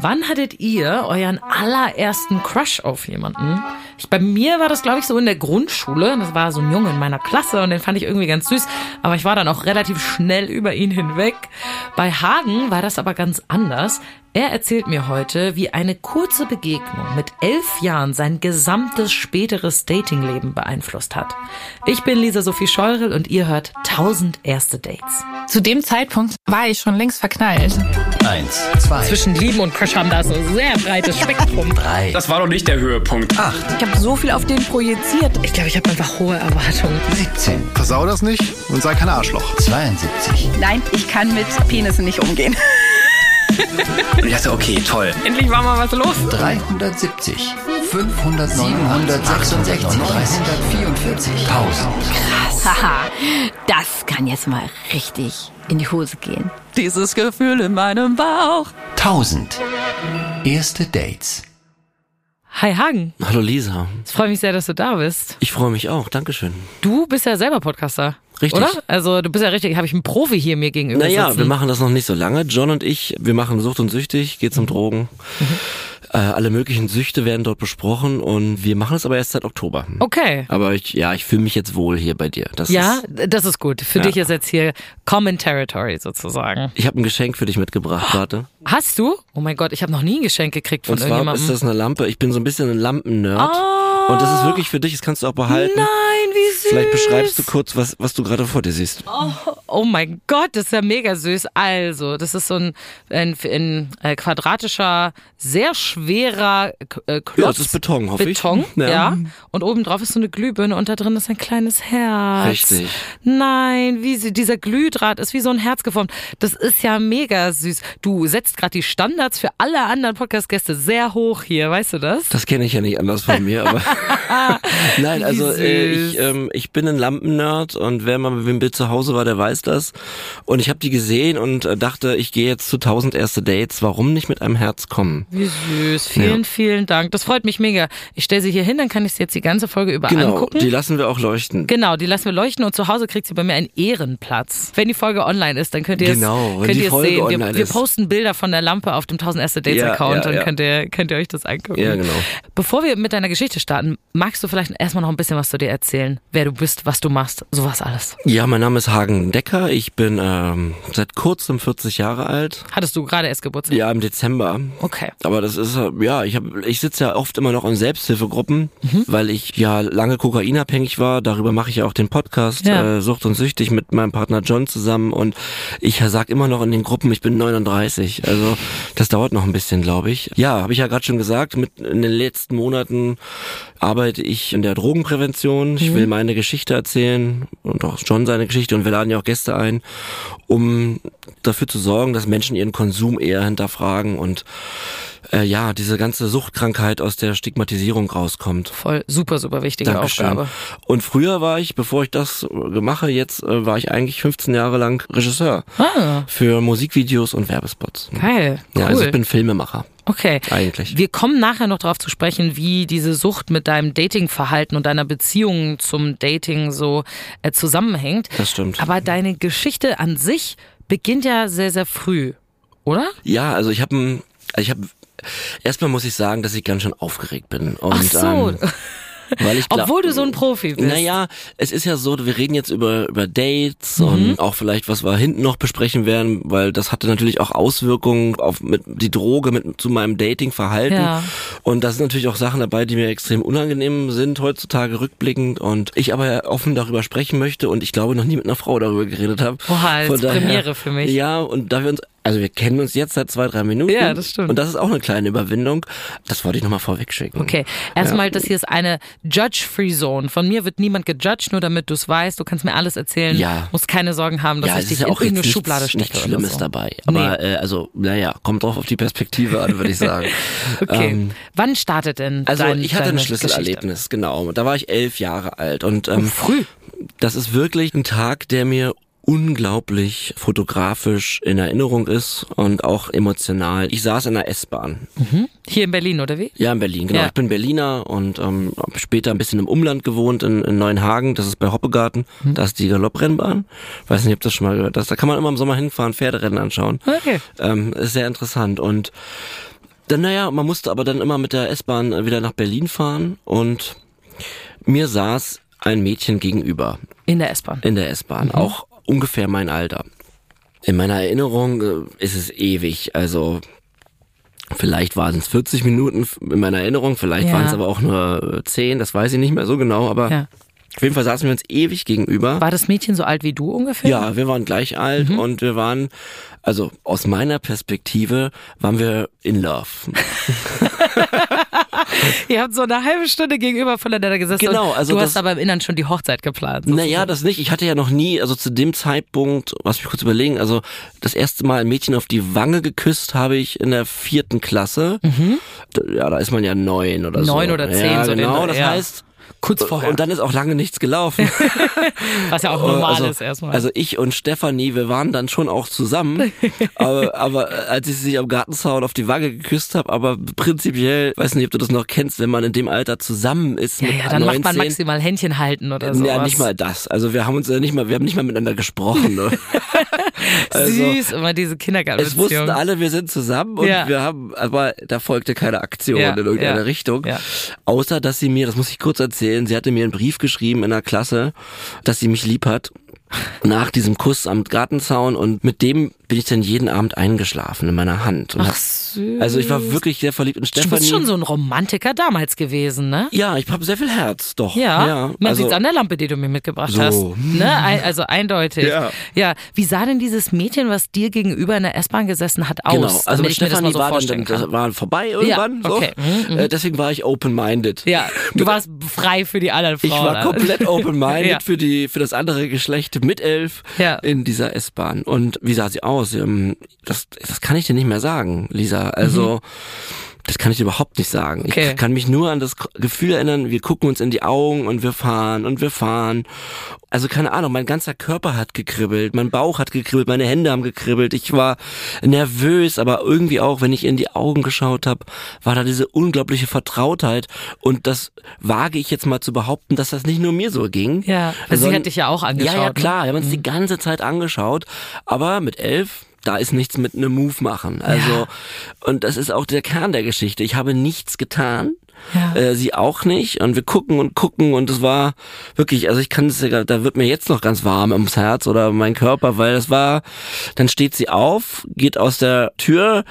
Wann hattet ihr euren allerersten Crush auf jemanden? Ich, bei mir war das, glaube ich, so in der Grundschule. Das war so ein Junge in meiner Klasse und den fand ich irgendwie ganz süß. Aber ich war dann auch relativ schnell über ihn hinweg. Bei Hagen war das aber ganz anders. Er erzählt mir heute, wie eine kurze Begegnung mit elf Jahren sein gesamtes späteres Datingleben beeinflusst hat. Ich bin Lisa Sophie Scheurel und ihr hört 1000 erste Dates. Zu dem Zeitpunkt war ich schon längst verknallt. Eins, zwei, Zwischen Lieben und Crush haben da so ein sehr breites Spektrum. drei, Das war doch nicht der Höhepunkt. acht, Ich habe so viel auf den projiziert. Ich glaube, ich habe einfach hohe Erwartungen. 17, Versau das nicht und sei kein Arschloch. 72, Nein, ich kann mit Penissen nicht umgehen. Und ich dachte, okay, toll. Endlich war mal was los. 370, 500, 766, 344, 1000. Haha, das kann jetzt mal richtig in die Hose gehen. Dieses Gefühl in meinem Bauch. 1000. Erste Dates. Hi Hagen, Hallo Lisa. ich freue mich sehr, dass du da bist. Ich freue mich auch. Dankeschön. Du bist ja selber Podcaster. Richtig. Oder? Also du bist ja richtig, habe ich einen Profi hier mir gegenüber Naja, sitzen. wir machen das noch nicht so lange. John und ich, wir machen Sucht und Süchtig, geht's um Drogen. Äh, alle möglichen Süchte werden dort besprochen und wir machen es aber erst seit Oktober. Okay. Aber ich, ja, ich fühle mich jetzt wohl hier bei dir. Das Ja, Ist, das ist gut. Für Ja. dich ist jetzt hier Common Territory sozusagen. ich habe ein Geschenk für dich mitgebracht, warte. Hast du? Oh mein Gott, ich habe noch nie ein Geschenk gekriegt von Und zwar irgendjemandem. ist das eine Lampe. Ich bin so ein bisschen ein Lampennerd. Und das ist wirklich für dich, das kannst du auch behalten. Nein, wie süß. Vielleicht beschreibst du kurz, was, was du gerade vor dir siehst. Oh mein Gott, das ist ja mega süß. Also, das ist so ein, ein, ein äh, quadratischer, sehr schwerer äh, Klotz. Ja, das ist Beton, hoffe ich. Beton, ja. Ja. Und oben drauf ist so eine Glühbirne und da drin ist ein kleines Herz. Richtig. Nein, wie sie, dieser Glühdraht ist wie so ein Herz geformt. Das ist ja mega süß. Du setzt gerade die Standards für alle anderen Podcast-Gäste sehr hoch hier, weißt du das? Das kenne ich ja nicht anders von mir, aber nein, also äh, ich, ähm, ich bin ein Lampennerd und wer mal mit dem Bild zu Hause war, der weiß das. Und ich habe die gesehen und äh, dachte, ich gehe jetzt zu 1000 erste Dates. Warum nicht mit einem Herz kommen? Wie süß. Vielen, Ja. vielen Dank. Das freut mich mega. Ich stelle sie hier hin, dann kann ich sie jetzt die ganze Folge über Genau, angucken. die lassen wir auch leuchten. Genau, die lassen wir leuchten und zu Hause kriegt sie bei mir einen Ehrenplatz. Wenn die Folge online ist, dann könnt ihr Genau, es, könnt ihr es sehen. Wir, wir posten Bilder von der Lampe auf dem 1000 erste Dates Ja, Account, ja, dann ja. könnt ihr, könnt ihr euch das angucken. Ja, genau. Bevor wir mit deiner Geschichte starten, magst du vielleicht erstmal noch ein bisschen was zu dir erzählen? Wer du bist, was du machst, sowas alles. Ja, mein Name ist Hagen Decker. Ich bin ähm, seit kurzem 40 Jahre alt. Hattest du gerade erst Geburtstag? Ja, im Dezember. Okay. Aber das ist äh, ja, ich habe ich sitze ja oft immer noch in Selbsthilfegruppen, weil ich ja lange kokainabhängig war. Darüber mache ich ja auch den Podcast Ja. äh, Sucht und süchtig mit meinem Partner John zusammen und ich sag immer noch in den Gruppen, ich bin 39. Also das dauert noch ein bisschen, glaube ich. Ja, habe ich ja gerade schon gesagt, mit in den letzten Monaten arbeite ich in der Drogenprävention. Ich will meine Geschichte erzählen und auch John seine Geschichte und wir laden ja auch Gäste ein, um dafür zu sorgen, dass Menschen ihren Konsum eher hinterfragen und äh, ja, diese ganze Suchtkrankheit aus der Stigmatisierung rauskommt. Voll super, super wichtige Dankeschön. Aufgabe. Und früher war ich, bevor ich das mache, jetzt äh, war ich eigentlich 15 Jahre lang Regisseur Ah, für Musikvideos und Werbespots. geil. Cool. Ja, also ich bin Filmemacher. Okay. Eigentlich. Wir kommen nachher noch darauf zu sprechen, wie diese Sucht mit deinem Datingverhalten und deiner Beziehung zum Dating so äh, zusammenhängt. Das stimmt. Aber deine Geschichte an sich beginnt ja sehr, sehr früh, oder? Ja, also ich habe ich habe erstmal muss ich sagen, dass ich ganz schön aufgeregt bin und Ach so. ähm, weil ich Obwohl du so ein Profi bist. Naja, es ist ja so, wir reden jetzt über, über Dates Mhm. und auch vielleicht, was wir hinten noch besprechen werden, weil das hatte natürlich auch Auswirkungen auf mit die Droge mit zu meinem Datingverhalten. Ja. Und da sind natürlich auch Sachen dabei, die mir extrem unangenehm sind heutzutage rückblickend und ich aber offen darüber sprechen möchte und ich glaube noch nie mit einer Frau darüber geredet habe. Oha, daher- Premiere für mich. Ja, und da wir uns also wir kennen uns jetzt seit zwei, drei Minuten. Ja, das stimmt. Und das ist auch eine kleine Überwindung. Das wollte ich nochmal vorweg schicken. Okay, erstmal, das hier ist eine Judge-Free Zone. Von mir wird niemand gejudged, nur damit du es weißt. Du kannst mir alles erzählen. Ja. Musst keine Sorgen haben, dass ja, ich dich ist ja in auch irgendeine nichts, Schublade stecke. nichts Schlimmes so. dabei. Aber äh, also, naja, kommt drauf auf die Perspektive an, würde ich sagen. Okay. Ähm, Wann startet denn also dein, ich hatte ein Schlüsselerlebnis, genau. Da war ich elf Jahre alt und ähm, früh. das ist wirklich ein Tag, der mir unglaublich fotografisch in Erinnerung ist und auch emotional. Ich saß in der S-Bahn. Geschichte? Hier in Berlin, oder wie? Ja, in Berlin, genau. Ja. Ich bin Berliner und ähm, hab später ein bisschen im Umland gewohnt, in, in Neuenhagen, das ist bei Hoppegarten. Mhm. Da ist die Galopprennbahn. Weiß nicht, ob das schon mal gehört hast. Da kann man immer im Sommer hinfahren, Pferderennen anschauen. Okay. Ähm, ist sehr interessant und Dann, naja, man musste aber dann immer mit der S-Bahn wieder nach Berlin fahren und mir saß ein Mädchen gegenüber In der S-Bahn. in der S-Bahn, auch ungefähr mein Alter. In meiner Erinnerung äh, ist es ewig, also vielleicht waren es 40 Minuten in meiner Erinnerung, vielleicht Ja. waren es aber auch nur äh, 10, das weiß ich nicht mehr so genau, aber Ja. auf jeden Fall saßen wir uns ewig gegenüber. War das Mädchen so alt wie du ungefähr? Ja, wir waren gleich alt Mhm. und wir waren, also aus meiner Perspektive, waren wir in Love. Ihr habt so eine halbe Stunde gegenüber voneinander gesessen. Genau, also du das- hast aber im Innern schon die Hochzeit geplant. Naja, das nicht. Ich hatte ja noch nie, also zu dem Zeitpunkt, lass mich kurz überlegen, also das erste Mal ein Mädchen auf die Wange geküsst habe ich in der vierten Klasse. D- Ja, da ist man ja neun oder so. Mhm. Neun oder zehn, Ja, so den- genau, das ja. heißt. Kurz vorher. Und dann ist auch lange nichts gelaufen. was ja auch normal also, ist erstmal. Also ich und Stefanie, wir waren dann schon auch zusammen, aber, aber als ich sie am Gartenzaun auf die Wange geküsst habe, aber prinzipiell, weiß nicht, ob du das noch kennst, wenn man in dem Alter zusammen ist ja, ja, dann 19, macht man maximal Händchen halten oder so. ja, nicht mal das. Also wir haben uns ja nicht mal, wir haben nicht mal miteinander gesprochen. Ne? also, Süß, immer diese es Kindergartenbeziehung. wussten alle, wir sind zusammen und Ja. wir haben, aber da folgte keine Aktion Ja, in irgendeiner Richtung. Außer, dass sie mir, das muss ich kurz erzählen, sie hatte mir einen Brief geschrieben in der Klasse, dass sie mich lieb hat. Nach diesem Kuss am Gartenzaun und mit dem bin ich dann jeden Abend eingeschlafen in meiner Hand. Und Ach hab, süß. also ich war wirklich sehr verliebt in Du Stefanie. bist schon so ein Romantiker damals gewesen, ne? ja, ich habe sehr viel Herz, doch. Ja, ja man also, sieht's an der Lampe, die du mir mitgebracht So. hast. Ne? Also eindeutig. Ja. ja. Wie sah denn dieses Mädchen, was dir gegenüber in der S-Bahn gesessen hat, aus? Genau, also mit Stefanie so war dann, das war vorbei irgendwann. Ja, okay. Mhm, so. Äh, deswegen war ich open-minded. Ja, du warst frei für die anderen Frauen. Ich war oder? komplett open-minded Ja. für die für das andere Geschlecht mit elf Ja. in dieser S-Bahn. Und wie sah sie aus? Ähm, Das, das kann ich dir nicht mehr sagen, Lisa. Also das kann ich überhaupt nicht sagen. Mhm. Okay. Ich kann mich nur an das Gefühl erinnern, wir gucken uns in die Augen und wir fahren und wir fahren. Also keine Ahnung, mein ganzer Körper hat gekribbelt, mein Bauch hat gekribbelt, meine Hände haben gekribbelt. Ich war nervös, aber irgendwie auch, wenn ich in die Augen geschaut habe, war da diese unglaubliche Vertrautheit. Und das wage ich jetzt mal zu behaupten, dass das nicht nur mir so ging. Ja, weil sie hat dich ja auch angeschaut. Ja, ja, ne? klar, wir haben uns die ganze Zeit angeschaut. Aber mit elf, da ist nichts mit einem Move machen. Also, und das ist auch der Kern der Geschichte. Ich habe nichts getan. Ja. Äh, sie auch nicht und wir gucken und gucken und es war wirklich, also ich kann es ja, da wird mir jetzt noch ganz warm ums Herz oder mein Körper, weil das war, dann steht sie auf, geht aus der Tür,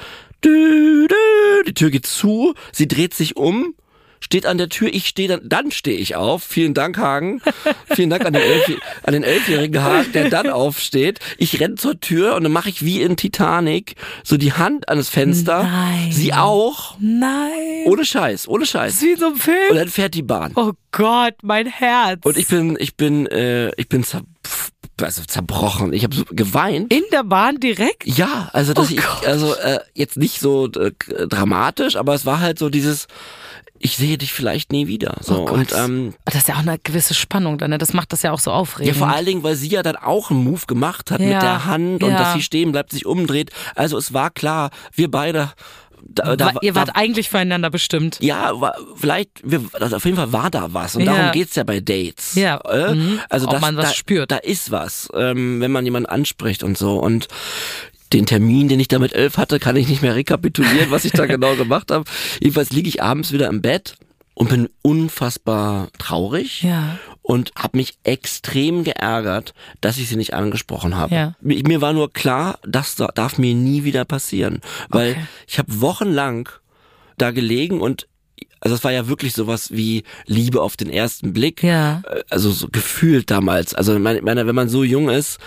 die Tür geht zu, sie dreht sich um, steht an der Tür, ich stehe dann, dann stehe ich auf. Vielen Dank, Hagen. Vielen Dank an den, Elf, an den elfjährigen Hagen, der dann aufsteht. Ich renn zur Tür und dann mache ich wie in Titanic so die Hand an das Fenster. Nein. Sie auch. Nein. Ohne Scheiß, ohne Das Scheiß. wie in so einem Und Film. dann fährt die Bahn. Oh Gott, mein Herz. Und ich bin, ich bin, äh, ich bin zer also zerbrochen. Ich habe so geweint. in der Bahn direkt? Ja, also dass Oh ich, also äh, jetzt nicht so äh, dramatisch, aber es war halt so dieses, ich sehe dich vielleicht nie wieder. So Oh Gott. und ähm, Das ist ja auch eine gewisse Spannung dann, ne? Das macht das ja auch so ja, aufregend. vor allen Dingen, weil sie ja dann auch einen Move gemacht hat Ja, mit der Hand und ja. dass sie stehen bleibt, sich umdreht. Also es war klar, wir beide. Da, da, Ihr wart da, eigentlich füreinander bestimmt. ja, vielleicht, wir, also auf jeden Fall war da was. Und Ja. darum geht's ja bei Dates. Ja, Äh? mhm. Also Ob das, man was da, spürt. Da ist was, ähm, wenn man jemanden anspricht und so. Und den Termin, den ich da mit elf hatte, kann ich nicht mehr rekapitulieren, was ich da genau gemacht habe. Jedenfalls liege ich abends wieder im Bett und bin unfassbar traurig Ja. und habe mich extrem geärgert, dass ich sie nicht angesprochen habe. Ja. Mir, war nur klar, das da- darf mir nie wieder passieren, weil Okay. ich habe wochenlang da gelegen und also es war ja wirklich sowas wie Liebe auf den ersten Blick. Ja. Äh, Also so gefühlt damals. Also meine, meine, wenn man so jung ist,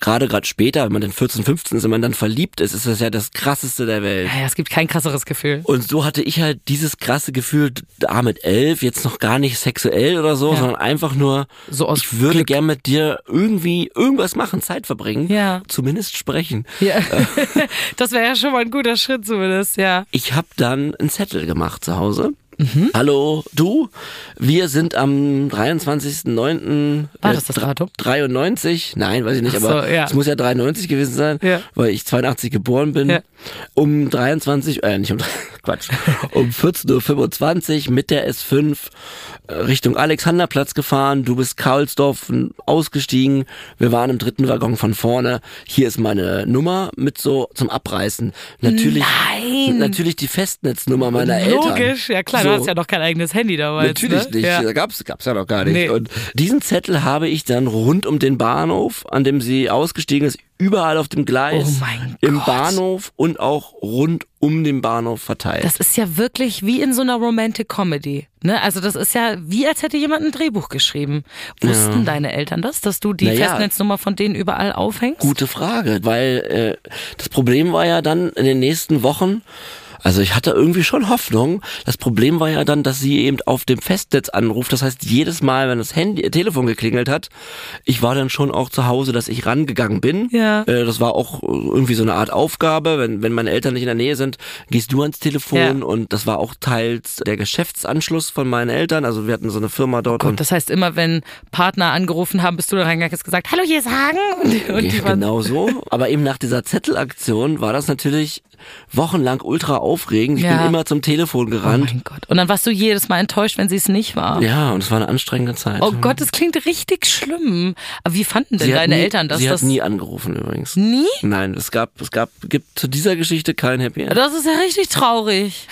gerade gerade später, wenn man dann 14, 15 ist, wenn man dann verliebt ist, ist das ja das krasseste der Welt. Ja, ja, es gibt kein krasseres Gefühl. Und so hatte ich halt dieses krasse Gefühl, da mit elf, jetzt noch gar nicht sexuell oder so, Ja. sondern einfach nur, So aus ich würde Glück. gern mit dir irgendwie irgendwas machen, Zeit verbringen. Ja. Zumindest sprechen. Ja. das wäre ja schon mal ein guter Schritt zumindest, ja. Ich habe dann einen Zettel gemacht zu Hause Hallo, du? Wir sind am 23.09. War äh, das das Datum? 93? Nein, weiß ich nicht, so, aber ja. es muss ja 93 gewesen sein, Ja. weil ich 82 geboren bin. Ja. Um 23, äh, nicht um, Quatsch, um 14.25 Uhr mit der S5 äh, Richtung Alexanderplatz gefahren. Du bist Karlsdorf ausgestiegen. Wir waren im dritten Waggon von vorne. Hier ist meine Nummer mit so zum Abreißen. Natürlich, Nein. natürlich die Festnetznummer meiner Eltern. Logisch, ja klar, So. du hast ja noch kein eigenes Handy damals. Natürlich ne? nicht, Ja. da gab's gab's ja noch gar nicht. Nee. Und diesen Zettel habe ich dann rund um den Bahnhof, an dem sie ausgestiegen ist, überall auf dem Gleis, Oh im Gott. Bahnhof und auch rund um den Bahnhof verteilt. Das ist ja wirklich wie in so einer Romantic Comedy. Ne? Also das ist ja wie als hätte jemand ein Drehbuch geschrieben. Wussten deine Eltern das, dass du die Naja. Festnetznummer von denen überall aufhängst? Gute Frage, weil äh, das Problem war ja dann in den nächsten Wochen, also ich hatte irgendwie schon Hoffnung. Das Problem war ja dann, dass sie eben auf dem Festnetz anruft. Das heißt, jedes Mal, wenn das Handy, Telefon geklingelt hat, ich war dann schon auch zu Hause, dass ich rangegangen bin. Ja. Äh, das war auch irgendwie so eine Art Aufgabe. Wenn, wenn meine Eltern nicht in der Nähe sind, gehst du ans Telefon Ja. und das war auch teils der Geschäftsanschluss von meinen Eltern. Also wir hatten so eine Firma dort Gott, und das heißt, immer wenn Partner angerufen haben, bist du da reingegangen und hast gesagt, hallo, hier ist Hagen. Und, und Ja, genau so. Aber eben nach dieser Zettelaktion war das natürlich wochenlang ultra aufregend. Ich Ja. bin immer zum Telefon oh gerannt. mein Gott. Und dann warst du jedes Mal enttäuscht, wenn sie es nicht war. ja, und es war eine anstrengende Zeit. Oh Gott, das klingt richtig schlimm. Aber wie fanden denn sie deine nie, Eltern das? Sie das hat nie angerufen übrigens. nie? Nein, es gab, es gab, gibt zu dieser Geschichte kein Happy End. Das ist ja richtig traurig.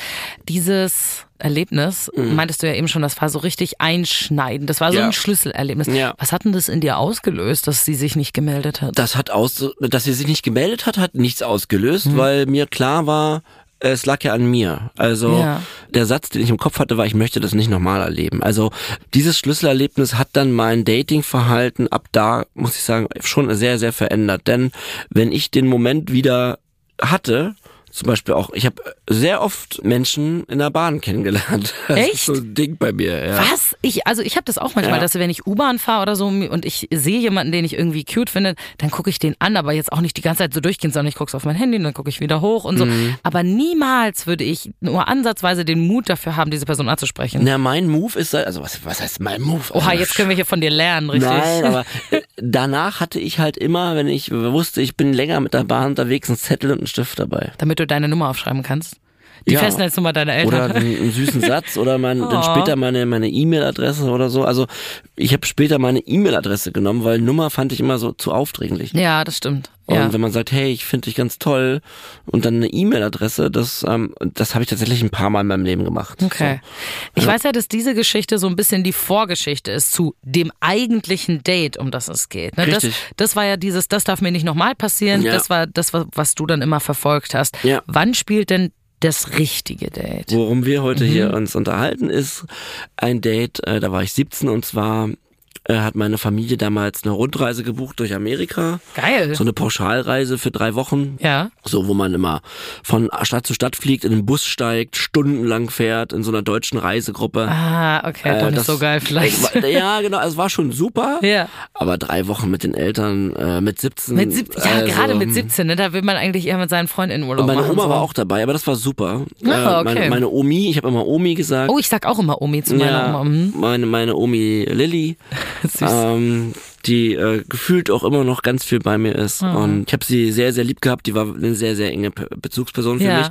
Dieses Erlebnis, Mhm. meintest du ja eben schon, das war so richtig einschneidend. Das war so Ja. ein Schlüsselerlebnis. Ja. Was hat denn das in dir ausgelöst, dass sie sich nicht gemeldet hat? Das hat aus, dass sie sich nicht gemeldet hat, hat nichts ausgelöst, Mhm. weil mir klar war, es lag ja an mir. Also Ja. der Satz, den ich im Kopf hatte, war, ich möchte das nicht nochmal erleben. Also dieses Schlüsselerlebnis hat dann mein Datingverhalten ab da, muss ich sagen, schon sehr, sehr verändert. Denn wenn ich den Moment wieder hatte, zum Beispiel auch, ich habe sehr oft Menschen in der Bahn kennengelernt. Das Echt? ist so ein Ding bei mir. Ja. Was? Ich, also ich habe das auch manchmal, Ja. dass wenn ich U-Bahn fahre oder so und ich sehe jemanden, den ich irgendwie cute finde, dann gucke ich den an, aber jetzt auch nicht die ganze Zeit so durchgehen, sondern ich gucke auf mein Handy und dann gucke ich wieder hoch und so. Mhm. Aber niemals würde ich nur ansatzweise den Mut dafür haben, diese Person anzusprechen. Na, mein Move ist, also was, was heißt mein Move? Oha, Also, jetzt können wir hier von dir lernen, richtig? Nein, aber danach hatte ich halt immer, wenn ich wusste, ich bin länger mit der Bahn unterwegs, einen Zettel und einen Stift dabei. Damit du deine Nummer aufschreiben kannst. Die Ja. Festnetznummer deiner Eltern. Oder einen, einen süßen Satz oder mein, Oh. dann später meine meine E-Mail-Adresse oder so. Also ich habe später meine E-Mail-Adresse genommen, weil Nummer fand ich immer so zu aufdringlich. ja, das stimmt. Und Ja. wenn man sagt, hey, ich finde dich ganz toll und dann eine E-Mail-Adresse, das, ähm, das habe ich tatsächlich ein paar Mal in meinem Leben gemacht. Okay. Ich weiß ja, dass diese Geschichte so ein bisschen die Vorgeschichte ist zu dem eigentlichen Date, um das es geht. Ne? Das, Richtig. das war ja dieses, das darf mir nicht nochmal passieren. Ja. Das war das, wa- was du dann immer verfolgt hast. Ja. Wann spielt denn das richtige Date? Worum wir heute hier Mhm. uns unterhalten, ist ein Date, äh, da war ich 17 und zwar äh, hat meine Familie damals eine Rundreise gebucht durch Amerika. Geil. So eine Pauschalreise für drei Wochen. ja. So, wo man immer von Stadt zu Stadt fliegt, in den Bus steigt, stundenlang fährt, in so einer deutschen Reisegruppe. Ah, okay, doch Äh, nicht das- so geil vielleicht. War- Ja, genau, es war schon super. Ja. Aber drei Wochen mit den Eltern, äh, mit 17. Mit 17, ja, also, gerade mit 17, ne? da will man eigentlich eher mit seinen Freunden in Urlaub Und meine. Oma so. war auch dabei, aber das war super. Ah, Äh, meine, okay. meine Omi, ich habe immer Omi gesagt. Oh, ich sag auch immer Omi zu meiner ja, Oma. Mhm. meine, meine Omi Lilly. ähm, die äh, gefühlt auch immer noch ganz viel bei mir ist. Mhm. Und ich habe sie sehr, sehr lieb gehabt. Die war eine sehr, sehr enge Pe- Bezugsperson für Ja. mich.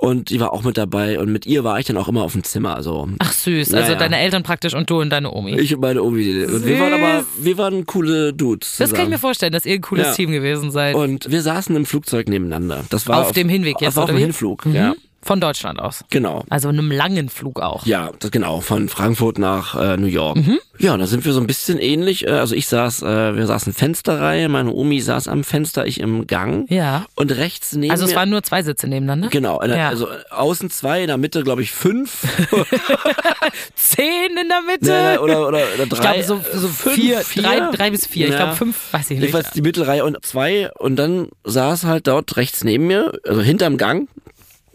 Und die war auch mit dabei. Und mit ihr war ich dann auch immer auf dem Zimmer. Also Ach süß, Ja, also deine Eltern praktisch und du und deine Omi. ich und meine Omi. Und wir waren aber, wir waren coole Dudes. das kann ich mir zusammen. vorstellen, dass ihr ein cooles Ja. Team gewesen seid. Und wir saßen im Flugzeug nebeneinander. Das war Auf dem Hinweg jetzt, Auf, auf dem? Hinflug, Mhm. ja. Von Deutschland aus. Genau. Also einem langen Flug auch. Ja, das, genau, von Frankfurt nach äh, New York. Mhm. Ja, da sind wir so ein bisschen ähnlich. Äh, also ich saß, äh, wir saßen Fensterreihe, meine Omi saß am Fenster, ich im Gang. Ja. Und rechts neben Also es mir, waren nur zwei Sitze nebeneinander? Genau, der- Ja. also außen zwei, in der Mitte glaube ich fünf. Zehn in der Mitte? Ne, oder, oder, oder ich drei. glaube so, so fünf, vier, vier? Drei, drei bis vier. Ich Ja. glaube fünf, weiß ich nicht. Jedenfalls die Mittelreihe und zwei. Und dann saß halt dort rechts neben mir, also hinterm Gang,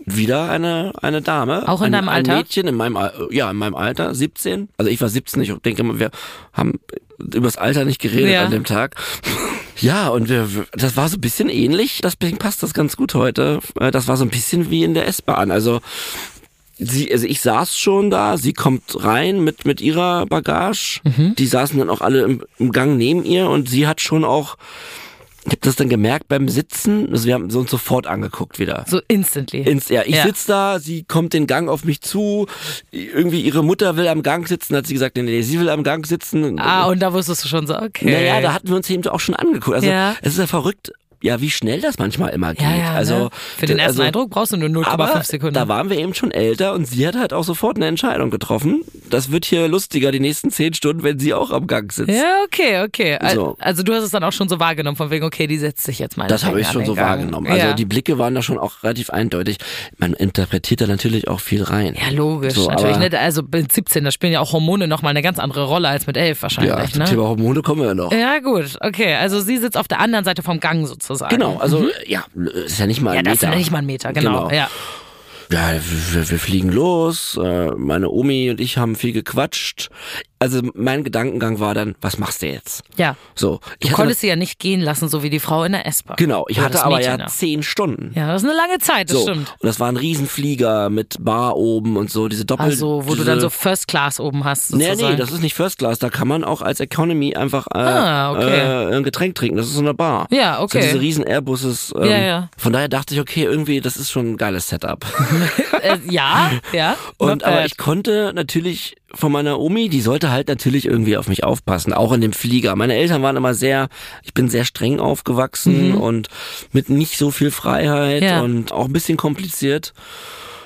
wieder eine, eine Dame. Auch in ein, deinem ein Alter? Mädchen in meinem, ja, in meinem Alter, 17. Also ich war 17, ich denke mal, wir haben übers Alter nicht geredet Ja. an dem Tag. Ja, und wir, das war so ein bisschen ähnlich, deswegen passt das ganz gut heute. Äh, Das war so ein bisschen wie in der S-Bahn. Also sie, also ich saß schon da, sie kommt rein mit, mit ihrer Bagage. Mhm. Die saßen dann auch alle im, im Gang neben ihr und sie hat schon auch, ich habe das dann gemerkt beim Sitzen, also wir haben so uns sofort angeguckt wieder. So instantly. Ins, ja, ich Ja. sitz da, sie kommt den Gang auf mich zu, irgendwie ihre Mutter will am Gang sitzen, hat sie gesagt, nee, nee, sie will am Gang sitzen. ah, und da wusstest du schon so, okay. Naja, da hatten wir uns eben auch schon angeguckt. Also Ja. es ist ja verrückt, ja, wie schnell das manchmal immer geht. ja, ja, also ne? Für den ersten also, Eindruck brauchst du nur 0,5 aber Sekunden. da waren wir eben schon älter und sie hat halt auch sofort eine Entscheidung getroffen. Das wird hier lustiger die nächsten zehn Stunden, wenn sie auch am Gang sitzt. ja, okay, okay. So. Also du hast es dann auch schon so wahrgenommen, von wegen, okay, die setzt sich jetzt mal. Das habe ich schon so wahrgenommen. Also ja. die Blicke waren da schon auch relativ eindeutig. Man interpretiert da natürlich auch viel rein. Ja, logisch, So, natürlich nicht. Also mit 17, da spielen ja auch Hormone nochmal eine ganz andere Rolle als mit 11 Ja, wahrscheinlich, zum ne? Thema Hormone kommen wir ja noch. Ja, gut, okay. Also sie sitzt auf der anderen Seite vom Gang sozusagen. Genau, also ja, ist ja nicht mal Ja, ein das Meter. ist nicht mal ein Meter, genau. Genau. Ja. Ja, wir, wir fliegen los. Äh, meine Omi und ich haben viel gequatscht. Also mein Gedankengang war dann, was machst du jetzt? ja. So, ich Du konntest sie ja nicht gehen lassen, so wie die Frau in der S-Bahn. genau, ich Oder hatte aber ja zehn Stunden. Ja, das ist eine lange Zeit, das so, stimmt. und das war ein Riesenflieger mit Bar oben und so, diese Doppel... Also, wo du diese, dann so First Class oben hast. Nee, Sozusagen. nee, das ist nicht First Class, da kann man auch als Economy einfach äh, Ah, okay. äh, ein Getränk trinken, das ist so eine Bar. Ja, okay. So diese riesen Airbuses. Ähm, Ja, ja. Von daher dachte ich, okay, irgendwie, das ist schon ein geiles Setup. äh, ja, ja. Und aber bad. ich konnte natürlich von meiner Omi, die sollte halt natürlich irgendwie auf mich aufpassen, auch in dem Flieger. Meine Eltern waren immer sehr, ich bin sehr streng aufgewachsen und mit nicht so viel Freiheit Mhm. Ja. und auch ein bisschen kompliziert.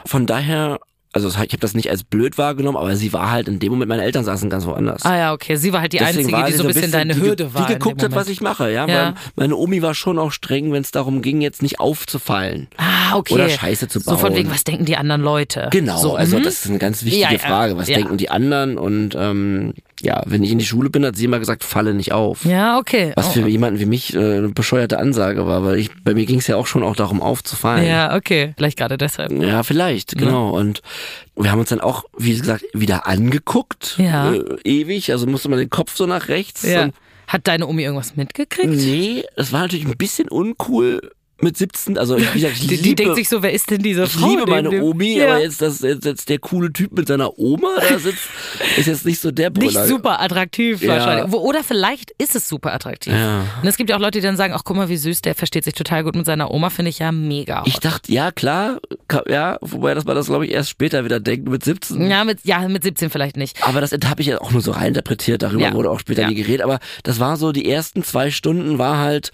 Von daher, also ich habe das nicht als blöd wahrgenommen, aber sie war halt in dem Moment, meine Eltern saßen ganz woanders. Ah ja, okay. Sie war halt die Deswegen Einzige, die so ein bisschen deine die, Hürde war. Die geguckt hat, was ich mache, ja. Ja. Meine Omi war schon auch streng, wenn es darum ging, jetzt nicht aufzufallen. Ah, okay. Oder Scheiße zu So von bauen. wegen, was denken die anderen Leute? Genau, So, also mhm. das ist eine ganz wichtige Ja, Frage. Was denken die anderen? Und ähm, ja, wenn ich in die Schule bin, hat sie immer gesagt, falle nicht auf. Ja, okay. Was Oh. für jemanden wie mich äh, eine bescheuerte Ansage war, weil ich bei mir ging es ja auch schon auch darum aufzufallen. Ja, okay. Vielleicht gerade deshalb. Ja, vielleicht, genau. Und wir haben uns dann auch, wie gesagt, wieder angeguckt. Ja. Äh, ewig. Also musste man den Kopf so nach rechts. Ja. Hat deine Omi irgendwas mitgekriegt? nee, das war natürlich ein bisschen uncool mit 17. Also ich, wie gesagt, ich Die, liebe, die denkt sich so, wer ist denn diese ich Frau? liebe neben meine dem- Omi, ja. aber jetzt, dass jetzt, jetzt der coole Typ mit seiner Oma da sitzt, ist jetzt nicht so der Brüller. Nicht super attraktiv Ja. wahrscheinlich. Oder vielleicht ist es super attraktiv. Ja. Und es gibt ja auch Leute, die dann sagen, ach guck mal, wie süß, der versteht sich total gut mit seiner Oma, finde ich ja mega. Ich hot. dachte, ja klar, ja, wobei das man das glaube ich erst später wieder denkt mit 17. ja, mit, ja, mit 17 vielleicht nicht. Aber das habe ich ja auch nur so reininterpretiert, darüber wurde auch später nie geredet. Aber das war so, die ersten zwei Stunden war halt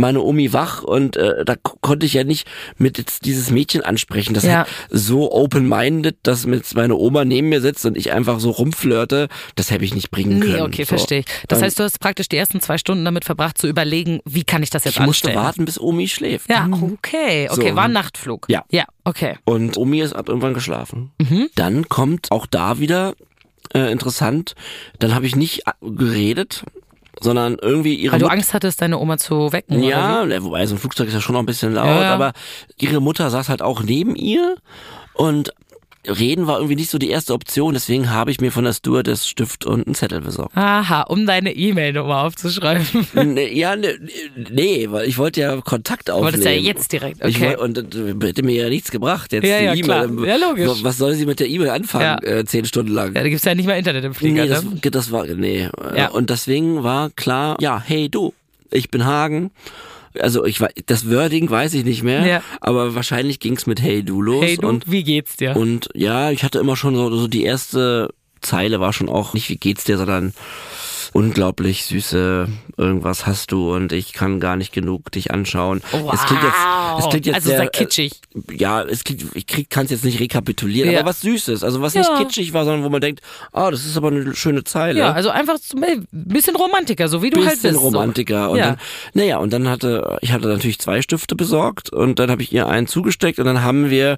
meine Omi wach und äh, da ko- konnte ich ja nicht mit jetzt dieses Mädchen ansprechen. Das Ja. ist so open-minded, dass mit meine Oma neben mir sitzt und ich einfach so rumflirte, das hätte ich nicht bringen können. Nee, okay, so. verstehe ich. Das heißt, du hast praktisch die ersten zwei Stunden damit verbracht, zu überlegen, wie kann ich das jetzt ich musste anstellen? warten, bis Omi schläft. Ja, okay, okay, So. war ein Nachtflug. Ja. Ja, okay. Und Omi ist ab irgendwann geschlafen. Mhm. Dann kommt auch da wieder äh, interessant, dann habe ich nicht äh, geredet, sondern irgendwie ihre Weil du Mut- Angst hattest, deine Oma zu wecken. Ja, ne, wobei so ein Flugzeug ist ja schon noch ein bisschen laut, ja. aber ihre Mutter saß halt auch neben ihr und Reden war irgendwie nicht so die erste Option, deswegen habe ich mir von der Stewardess Stift und einen Zettel besorgt. Aha, um deine E-Mail-Nummer aufzuschreiben. nee, ja, nee, nee, weil ich wollte ja Kontakt aufnehmen. Wolltest ja jetzt direkt, okay. wollte, und das hätte mir ja nichts gebracht, jetzt Ja, die ja, E-Mail. Ja, logisch. Was soll sie mit der E-Mail anfangen, Ja. äh, zehn Stunden lang? Ja, da gibt's ja nicht mal Internet im Flieger. Nee, das, ne? das war, nee. Ja. Und deswegen war klar, ja, hey du, ich bin Hagen. Also ich war, das Wording weiß ich nicht mehr, Ja. aber wahrscheinlich ging's mit Hey du los. Hey du, und, wie geht's dir? und ja, ich hatte immer schon so, so die erste Zeile war schon auch nicht wie geht's dir, sondern unglaublich süße irgendwas hast du und ich kann gar nicht genug dich anschauen. wow. Es klingt jetzt, es klingt jetzt also sehr, sehr kitschig. Äh, ja, es klingt, ich kann es jetzt nicht rekapitulieren, Ja. aber was Süßes, also was Ja. nicht kitschig war, sondern wo man denkt, ah, das ist aber eine schöne Zeile Ja, also einfach ein bisschen Romantiker, so wie du halt bisschen bist. Romantiker. So. Und ja. dann, naja, und dann hatte, ich hatte natürlich zwei Stifte besorgt und dann habe ich ihr einen zugesteckt und dann haben wir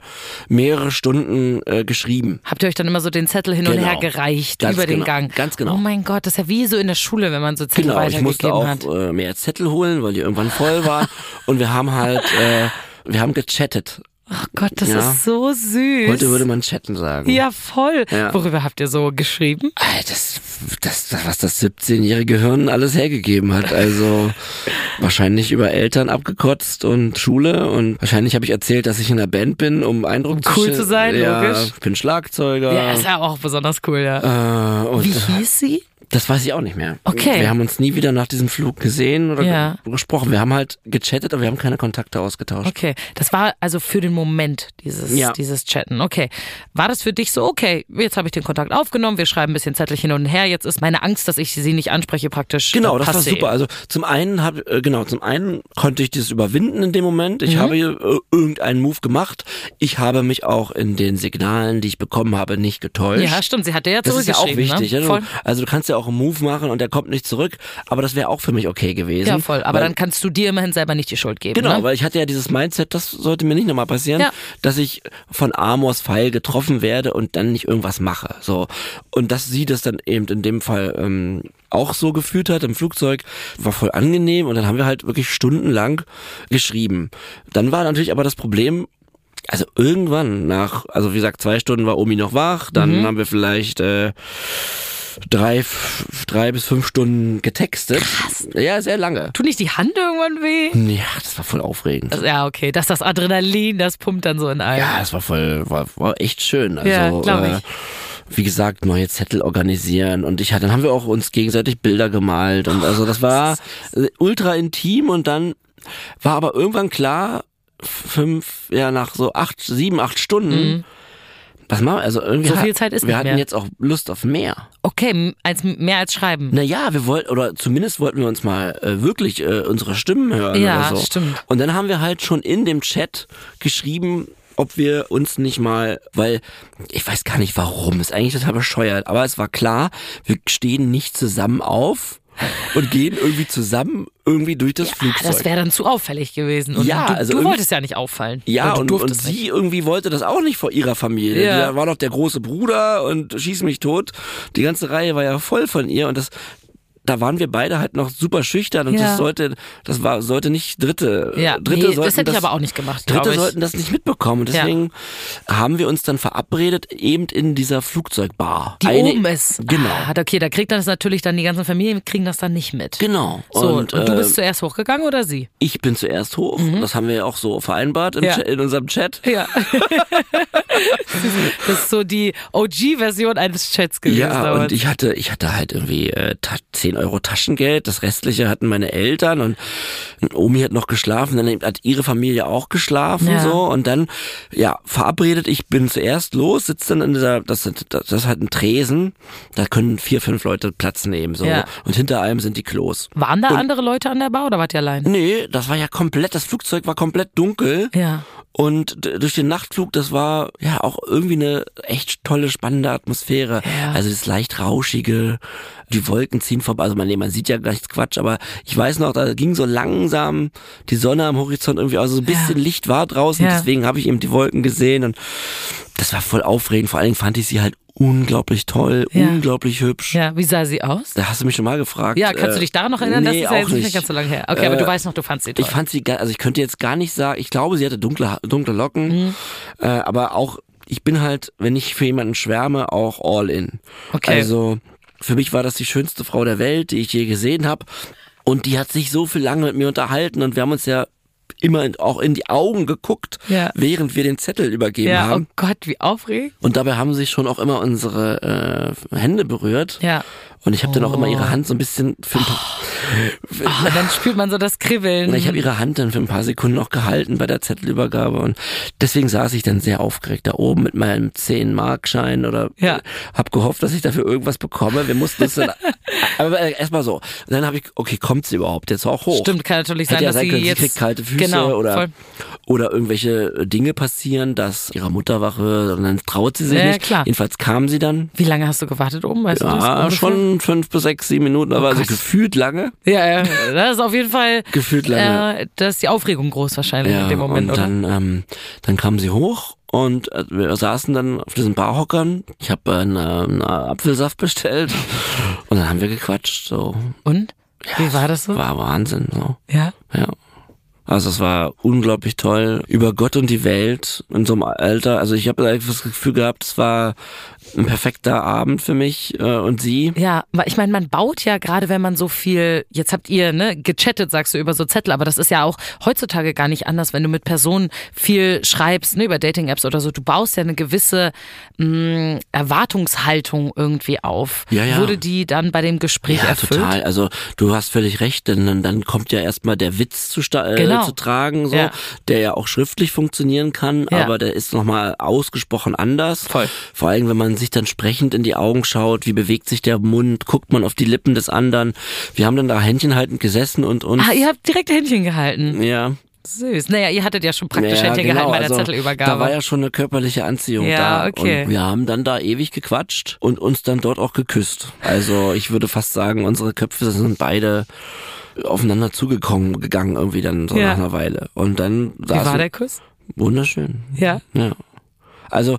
mehrere Stunden äh, geschrieben. Habt ihr euch dann immer so den Zettel hin und Genau. her gereicht Ganz über den genau. Gang? Ganz genau. Oh mein Gott, das ist ja wie so in der Schule, wenn man so Zettel Genau, ich musste weitergegeben auch äh, mehr Zettel holen, weil die irgendwann voll waren. und wir haben halt, äh, wir haben gechattet. Oh Gott, das Ja. ist so süß. Heute würde man chatten sagen. ja, voll. Ja. Worüber habt ihr so geschrieben? Das, das, das, was das 17-jährige Gehirn alles hergegeben hat. Also wahrscheinlich über Eltern abgekotzt und Schule und wahrscheinlich habe ich erzählt, dass ich in einer Band bin, um Eindruck Um cool sch- zu sein, ja, logisch. Ich bin Schlagzeuger. Ja, ist ja auch besonders cool, ja. äh, und Wie hieß sie? Das weiß ich auch nicht mehr. Okay. Wir haben uns nie wieder nach diesem Flug gesehen oder Ja. ge- gesprochen. Wir haben halt gechattet, aber wir haben keine Kontakte ausgetauscht. Okay, das war also für den Moment dieses, Ja. dieses Chatten. Okay, war das für dich so, okay, jetzt habe ich den Kontakt aufgenommen, wir schreiben ein bisschen Zettel hin und her, jetzt ist meine Angst, dass ich sie nicht anspreche, praktisch Genau, äh, das war super. Also zum einen hab, äh, genau, zum einen konnte ich dieses überwinden in dem Moment. Mhm. Ich habe äh, irgendeinen Move gemacht. Ich habe mich auch in den Signalen, die ich bekommen habe, nicht getäuscht. Ja, stimmt, sie hat ja Das ist ja auch zurückgeschrieben, wichtig. Ne? Du, also du kannst ja auch einen Move machen und der kommt nicht zurück, aber das wäre auch für mich okay gewesen. Ja, voll. Aber weil, dann kannst du dir immerhin selber nicht die Schuld geben. Genau, ne? weil ich hatte ja dieses Mindset, das sollte mir nicht nochmal passieren, Ja. dass ich von Amors Pfeil getroffen werde und dann nicht irgendwas mache. So. Und dass sie das dann eben in dem Fall ähm, auch so gefühlt hat im Flugzeug, war voll angenehm und dann haben wir halt wirklich stundenlang geschrieben. Dann war natürlich aber das Problem, also irgendwann nach, also wie gesagt, zwei Stunden war Omi noch wach, dann Mhm. haben wir vielleicht äh, drei, drei bis fünf Stunden getextet. Ja, sehr lange. Tut nicht die Hand irgendwann weh? Ja, das war voll aufregend. Also, ja, okay, dass das Adrenalin, das pumpt dann so in einem. Ja, es war voll, war, war echt schön. Also, Ja, glaub ich. Äh, wie gesagt, neue Zettel organisieren und ich hatte, dann haben wir auch uns gegenseitig Bilder gemalt und also das war äh, ultra intim und dann war aber irgendwann klar, fünf, ja nach so acht, sieben, acht Stunden, was machen wir? Also irgendwie. So viel Zeit ist wir nicht hatten mehr. jetzt auch Lust auf mehr. Okay, als, mehr als schreiben. Naja, wir wollten, oder zumindest wollten wir uns mal äh, wirklich äh, unsere Stimmen hören Ja, oder so. stimmt. Und dann haben wir halt schon in dem Chat geschrieben, ob wir uns nicht mal, weil ich weiß gar nicht warum, ist eigentlich total bescheuert, aber es war klar, wir stehen nicht zusammen auf und gehen irgendwie zusammen irgendwie durch das Ah, Flugzeug. das wäre dann zu auffällig gewesen. Und Ja, du, also du wolltest ja nicht auffallen. ja, Oder du und, und sie nicht. irgendwie wollte das auch nicht vor ihrer Familie. Ja. Da war doch der große Bruder und schieß mich tot. Die ganze Reihe war ja voll von ihr und das da waren wir beide halt noch super schüchtern und Ja. das sollte, das war, sollte nicht Dritte, Ja, Dritte nee, sollten das hätte ich aber auch nicht gemacht, Dritte sollten das nicht mitbekommen. Und Ja. deswegen haben wir uns dann verabredet, eben in dieser Flugzeugbar. Die Eine- oben ist. Genau. Ah, okay, da kriegt das natürlich dann die ganzen Familien kriegen das dann nicht mit. Genau. So, und, und, du äh, bist zuerst hochgegangen oder sie? ich bin zuerst hoch. Das haben wir ja auch so vereinbart Mhm. Ja. Chat, in unserem Chat. Ja. das ist so die OG-Version eines Chats gewesen. Ja, damals. und ich hatte, ich hatte halt irgendwie äh, ta 10 Euro Taschengeld, das restliche hatten meine Eltern und Omi hat noch geschlafen, dann hat ihre Familie auch geschlafen Ja. so und dann, ja, verabredet, ich bin zuerst los, sitze dann in dieser, das, das, das ist halt ein Tresen, da können vier, fünf Leute Platz nehmen so Ja. und hinter einem sind die Klos. Waren da andere Leute an der Bar oder wart ihr allein? Nee, das war ja komplett, das Flugzeug war komplett dunkel. Ja. Und durch den Nachtflug, das war ja auch irgendwie eine echt tolle, spannende Atmosphäre. Ja. Also das leicht rauschige, die Wolken ziehen vorbei. Also man, nee, man sieht ja gar nichts Quatsch, aber ich weiß noch, da ging so langsam die Sonne am Horizont irgendwie, also so ein bisschen Licht war draußen, Ja. deswegen habe ich eben die Wolken gesehen und das war voll aufregend. Vor allen Dingen fand ich sie halt unglaublich toll, Ja. unglaublich hübsch. Ja, wie sah sie aus? Da hast du mich schon mal gefragt. Ja, kannst du äh, dich daran noch erinnern? Nee, das ist ja auch jetzt nicht nicht. ganz so lange her. Okay, aber du Äh, weißt noch, du fandst sie toll. Ich fand sie, also ich könnte jetzt gar nicht sagen, ich glaube, sie hatte dunkle, dunkle Locken, Mhm. äh, aber auch, ich bin halt, wenn ich für jemanden schwärme, auch all in. Okay. Also für mich war das die schönste Frau der Welt, die ich je gesehen habe. Und die hat sich so viel lange mit mir unterhalten und wir haben uns ja immer in, auch in die Augen geguckt, Ja. während wir den Zettel übergeben ja, haben. oh Gott, wie aufregend. Und dabei haben sich schon auch immer unsere äh, Hände berührt. Ja. Und ich habe dann auch immer ihre Hand so ein bisschen für ein paar, Oh, dann spürt man so das Kribbeln. Ich habe ihre Hand dann für ein paar Sekunden noch gehalten bei der Zettelübergabe und deswegen saß ich dann sehr aufgeregt da oben mit meinem 10-Markschein oder Ja. hab gehofft, dass ich dafür irgendwas bekomme. Wir mussten es dann, aber äh, erstmal so. Und dann habe ich, okay, kommt sie überhaupt jetzt auch hoch? Stimmt, kann natürlich sein, ja dass sein sie können, jetzt sie kriegt kalte Füße genau, oder, voll. oder irgendwelche Dinge passieren, dass ihre Mutter wach wird und dann traut sie sich Ja, nicht. klar. Jedenfalls kam sie dann. Wie lange hast du gewartet oben? Weißt du das Ja, fünf bis sechs, sieben Minuten, aber also Gott. gefühlt lange. Ja, ja, das ist auf jeden Fall. Gefühlt lange. Äh, da ist die Aufregung groß wahrscheinlich Ja, in dem Moment, und oder? dann, ähm, dann kam sie hoch und äh, wir saßen dann auf diesen Barhockern. Ich habe einen, äh, einen Apfelsaft bestellt und dann haben wir gequatscht. So Und? Wie war das so? war Wahnsinn. So ja. ja. Also es war unglaublich toll. Über Gott und die Welt in so einem Alter. Also ich habe das Gefühl gehabt, es war ein perfekter Abend für mich äh, und sie. Ja, ich meine, man baut ja gerade, wenn man so viel, jetzt habt ihr ne, gechattet, sagst du, über so Zettel, aber das ist ja auch heutzutage gar nicht anders, wenn du mit Personen viel schreibst, ne, über Dating-Apps oder so. Du baust ja eine gewisse mh, Erwartungshaltung irgendwie auf. Ja, ja. Wurde die dann bei dem Gespräch Ja, erfüllt? total. Also du hast völlig recht, denn dann, kommt ja erstmal der Witz zu, äh, Genau. zu tragen, so, Ja. der ja auch schriftlich funktionieren kann, Ja. aber der ist nochmal ausgesprochen anders. Voll. Vor allem, wenn man sich dann sprechend in die Augen schaut, wie bewegt sich der Mund, guckt man auf die Lippen des anderen. Wir haben dann da händchenhaltend gesessen und uns. Ah, ihr habt direkt Händchen gehalten. ja, Süß. Naja, ihr hattet ja schon praktisch ja, Händchen genau, gehalten bei der also, Zettelübergabe. Da war ja schon eine körperliche Anziehung Ja, da. okay. Und wir haben dann da ewig gequatscht und uns dann dort auch geküsst. Also ich würde fast sagen, unsere Köpfe sind beide aufeinander zugekommen gegangen irgendwie dann so Ja. nach einer Weile. Und dann Wie saßen war der Kuss? wunderschön. Ja. Ja. Also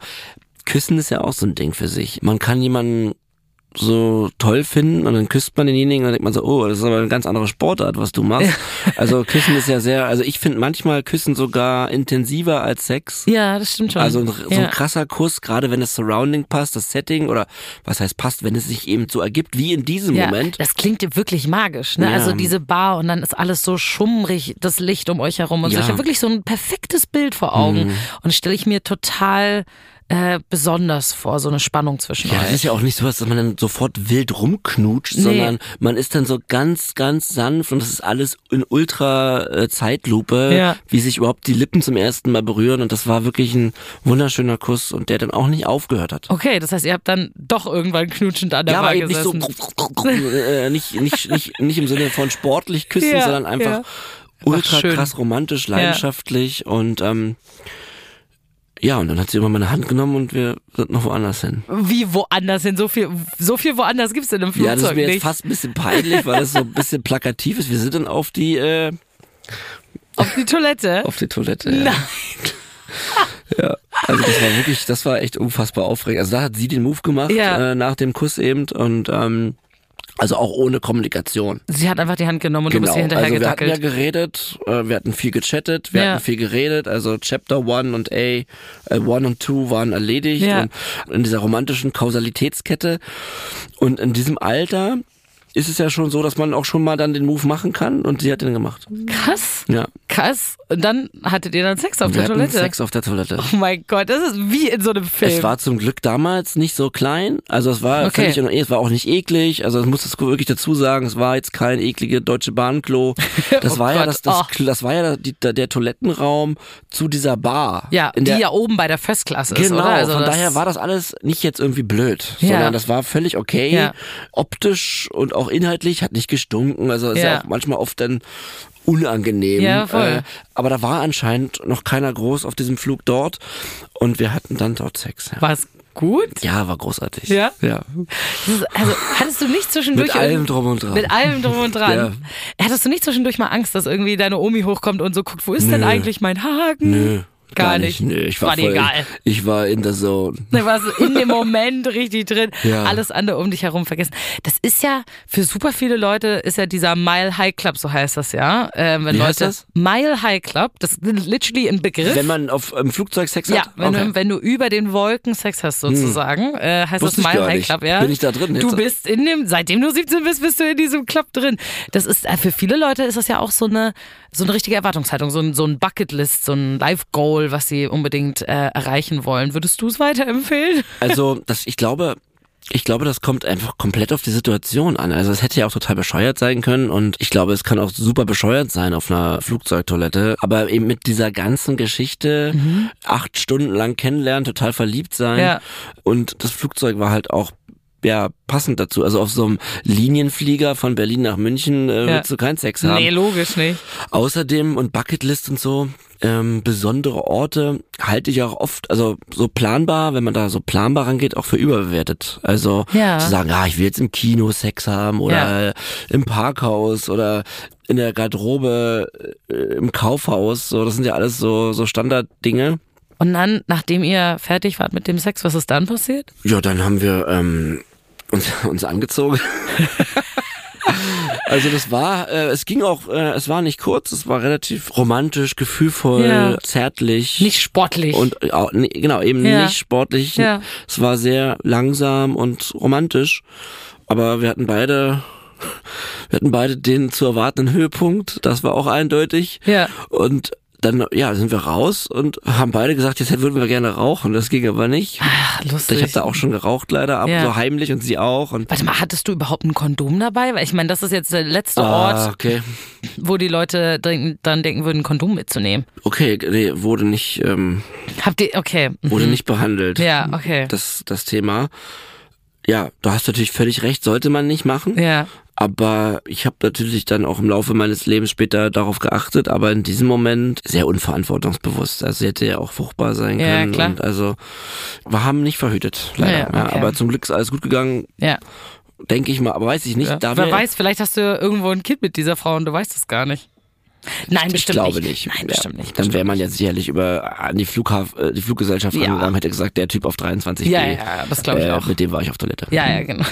Küssen ist ja auch so ein Ding für sich. Man kann jemanden so toll finden und dann küsst man denjenigen und dann denkt man so, oh, das ist aber eine ganz andere Sportart, was du machst. Also Küssen ist ja sehr, also ich finde manchmal Küssen sogar intensiver als Sex. Ja, das stimmt schon. Also ein, so ja. ein krasser Kuss, gerade wenn das Surrounding passt, das Setting oder was heißt passt, wenn es sich eben so ergibt, wie in diesem Ja, Moment. das klingt ja wirklich magisch, ne? Ja. Also diese Bar und dann ist alles so schummrig, das Licht um euch herum und so. Ich habe wirklich so ein perfektes Bild vor Augen Mhm. und stelle ich mir total äh, besonders vor, so eine Spannung zwischen Ja, euch. das ist ja auch nicht so, dass man dann sofort wild rumknutscht, Nee. sondern man ist dann so ganz, ganz sanft und das ist alles in ultra äh, Ja. wie sich überhaupt die Lippen zum ersten Mal berühren und das war wirklich ein wunderschöner Kuss und der dann auch nicht aufgehört hat. Okay, das heißt, ihr habt dann doch irgendwann knutschend an der Ja, Bar aber eben nicht so, gesessen. äh, nicht, nicht, nicht, nicht im Sinne von sportlich küssen, Ja, sondern einfach ja. ultra krass romantisch, leidenschaftlich und ähm, ja, und dann hat sie immer meine Hand genommen und wir sind noch woanders hin. Wie woanders hin? So viel, so viel woanders gibt's in einem Flugzeug Ja, das ist mir nicht. jetzt fast ein bisschen peinlich, weil das so ein bisschen plakativ ist. Wir sind dann auf die, äh, Auf die Toilette? auf die Toilette. Ja. Nein. Ja, also das war wirklich, das war echt unfassbar aufregend. Also da hat sie den Move gemacht Ja. äh, nach dem Kuss eben und ähm, also auch ohne Kommunikation. Sie hat einfach die Hand genommen und du bist ihr hinterher also wir hatten gedackelt. ja geredet, äh, wir hatten viel gechattet, wir Ja. hatten viel geredet, also Chapter 1 und A, äh, 1 und 2 waren erledigt Ja. und in dieser romantischen Kausalitätskette und in diesem Alter ist es ja schon so, dass man auch schon mal dann den Move machen kann und sie hat den gemacht. Krass, Ja. krass. Und dann hattet ihr dann Sex auf wir der Toilette? Sex auf der Toilette. Oh mein Gott, das ist wie in so einem Film. Es war zum Glück damals nicht so klein, also es war Okay. völlig es war auch nicht eklig, also ich muss das wirklich dazu sagen, es war jetzt kein eklige deutsche Bahnklo. Das Oh war ja das, das, oh. das war ja die, der Toilettenraum zu dieser Bar. ja, die der, ja oben bei der First Class ist, Genau? Also von das- daher war das alles nicht jetzt irgendwie blöd, Ja. sondern das war völlig okay. Ja. Optisch und auch inhaltlich hat nicht gestunken. Also ist ja, Ja. auch manchmal oft dann unangenehm. Äh, Ja, voll. aber da war anscheinend noch keiner groß auf diesem Flug dort und wir hatten dann dort Sex. Ja, War's gut? ja war großartig. Ja? Ja. Ist, also hattest du nicht zwischendurch Mit allem drum und dran. Mit allem drum und dran. Ja. Hattest du nicht zwischendurch mal Angst, dass irgendwie deine Omi hochkommt und so guckt, wo ist denn Nö. eigentlich mein Haken? Nö. Gar nicht. Nö, ich war, War dir voll, egal. Ich war in der Zone. Da warst du in dem Moment richtig drin. Ja. Alles andere um dich herum vergessen. Das ist ja für super viele Leute ist ja dieser Mile High Club, so heißt das ja. Ähm, wenn Wie Leute heißt das? Mile High Club, das ist literally ein Begriff. Wenn man auf im Flugzeug Sex ja, hat? wenn, okay. du, wenn du über den Wolken Sex hast sozusagen, äh, heißt Wusste das Mile gar High nicht. Club, ja. Bin ich da drin Du jetzt? bist in dem, seitdem du 17 bist, bist du in diesem Club drin. Das ist äh, für viele Leute ist das ja auch so eine so eine richtige Erwartungshaltung, so ein, so ein Bucketlist, so ein Life Goal, was sie unbedingt äh, erreichen wollen. Würdest du es weiterempfehlen? Also, das, ich glaube, ich glaube, das kommt einfach komplett auf die Situation an. Also es hätte ja auch total bescheuert sein können und ich glaube, es kann auch super bescheuert sein auf einer Flugzeugtoilette. Aber eben mit dieser ganzen Geschichte, acht Stunden lang kennenlernen, total verliebt sein. Ja. Und das Flugzeug war halt auch ja, passend dazu. Also auf so einem Linienflieger von Berlin nach München äh, Ja. willst du keinen Sex haben. Nee, logisch nicht. Außerdem und Bucketlist und so, ähm, besondere Orte halte ich auch oft, also so planbar, wenn man da so planbar rangeht, auch für überbewertet. Also Ja. zu sagen, ah, ich will jetzt im Kino Sex haben oder Ja. im Parkhaus oder in der Garderobe, äh, im Kaufhaus, so, das sind ja alles so, so Standarddinge. Und dann, nachdem ihr fertig wart mit dem Sex, was ist dann passiert? Ja, dann haben wir ähm, uns, uns angezogen. Also das war, äh, es ging auch, äh, es war nicht kurz, es war relativ romantisch, gefühlvoll, Ja. zärtlich. Nicht sportlich. Und äh, auch, nee, genau, eben Ja. nicht sportlich. Ja. Es war sehr langsam und romantisch. Aber wir hatten beide, wir hatten beide den zu erwartenden Höhepunkt. Das war auch eindeutig. Ja. Und dann, ja, sind wir raus und haben beide gesagt, jetzt würden wir gerne rauchen. Das ging aber nicht. Ach, lustig. Ich habe da auch schon geraucht leider, ab, Ja. so heimlich und sie auch. Und Warte mal, hattest du überhaupt ein Kondom dabei? Weil ich meine, das ist jetzt der letzte Ah, Ort, okay. wo die Leute dann denken würden, ein Kondom mitzunehmen. Okay, nee, wurde nicht, ähm, Habt ihr, okay. wurde nicht behandelt. Ja, okay. Das, das Thema. Ja, du hast natürlich völlig recht, sollte man nicht machen. Ja. Aber ich habe natürlich dann auch im Laufe meines Lebens später darauf geachtet, aber in diesem Moment sehr unverantwortungsbewusst. Also sie hätte ja auch fruchtbar sein Ja, können. klar. Und also wir haben nicht verhütet, leider. Ja, Ja, okay. aber zum Glück ist alles gut gegangen, Ja. denke ich mal. Aber weiß ich nicht. ja. Wer weiß, vielleicht hast du irgendwo ein Kind mit dieser Frau und du weißt es gar nicht. Nein, ich bestimmt glaube nicht. nicht. Nein, Ja, bestimmt nicht. Dann wäre man jetzt sicherlich über an die Flughafen, äh, die Fluggesellschaft Ja. rangegangen, hätte gesagt, der Typ auf 23 Ja, ja, das glaube ich äh, auch. Mit dem war ich auf Toilette. Ja, ja, genau.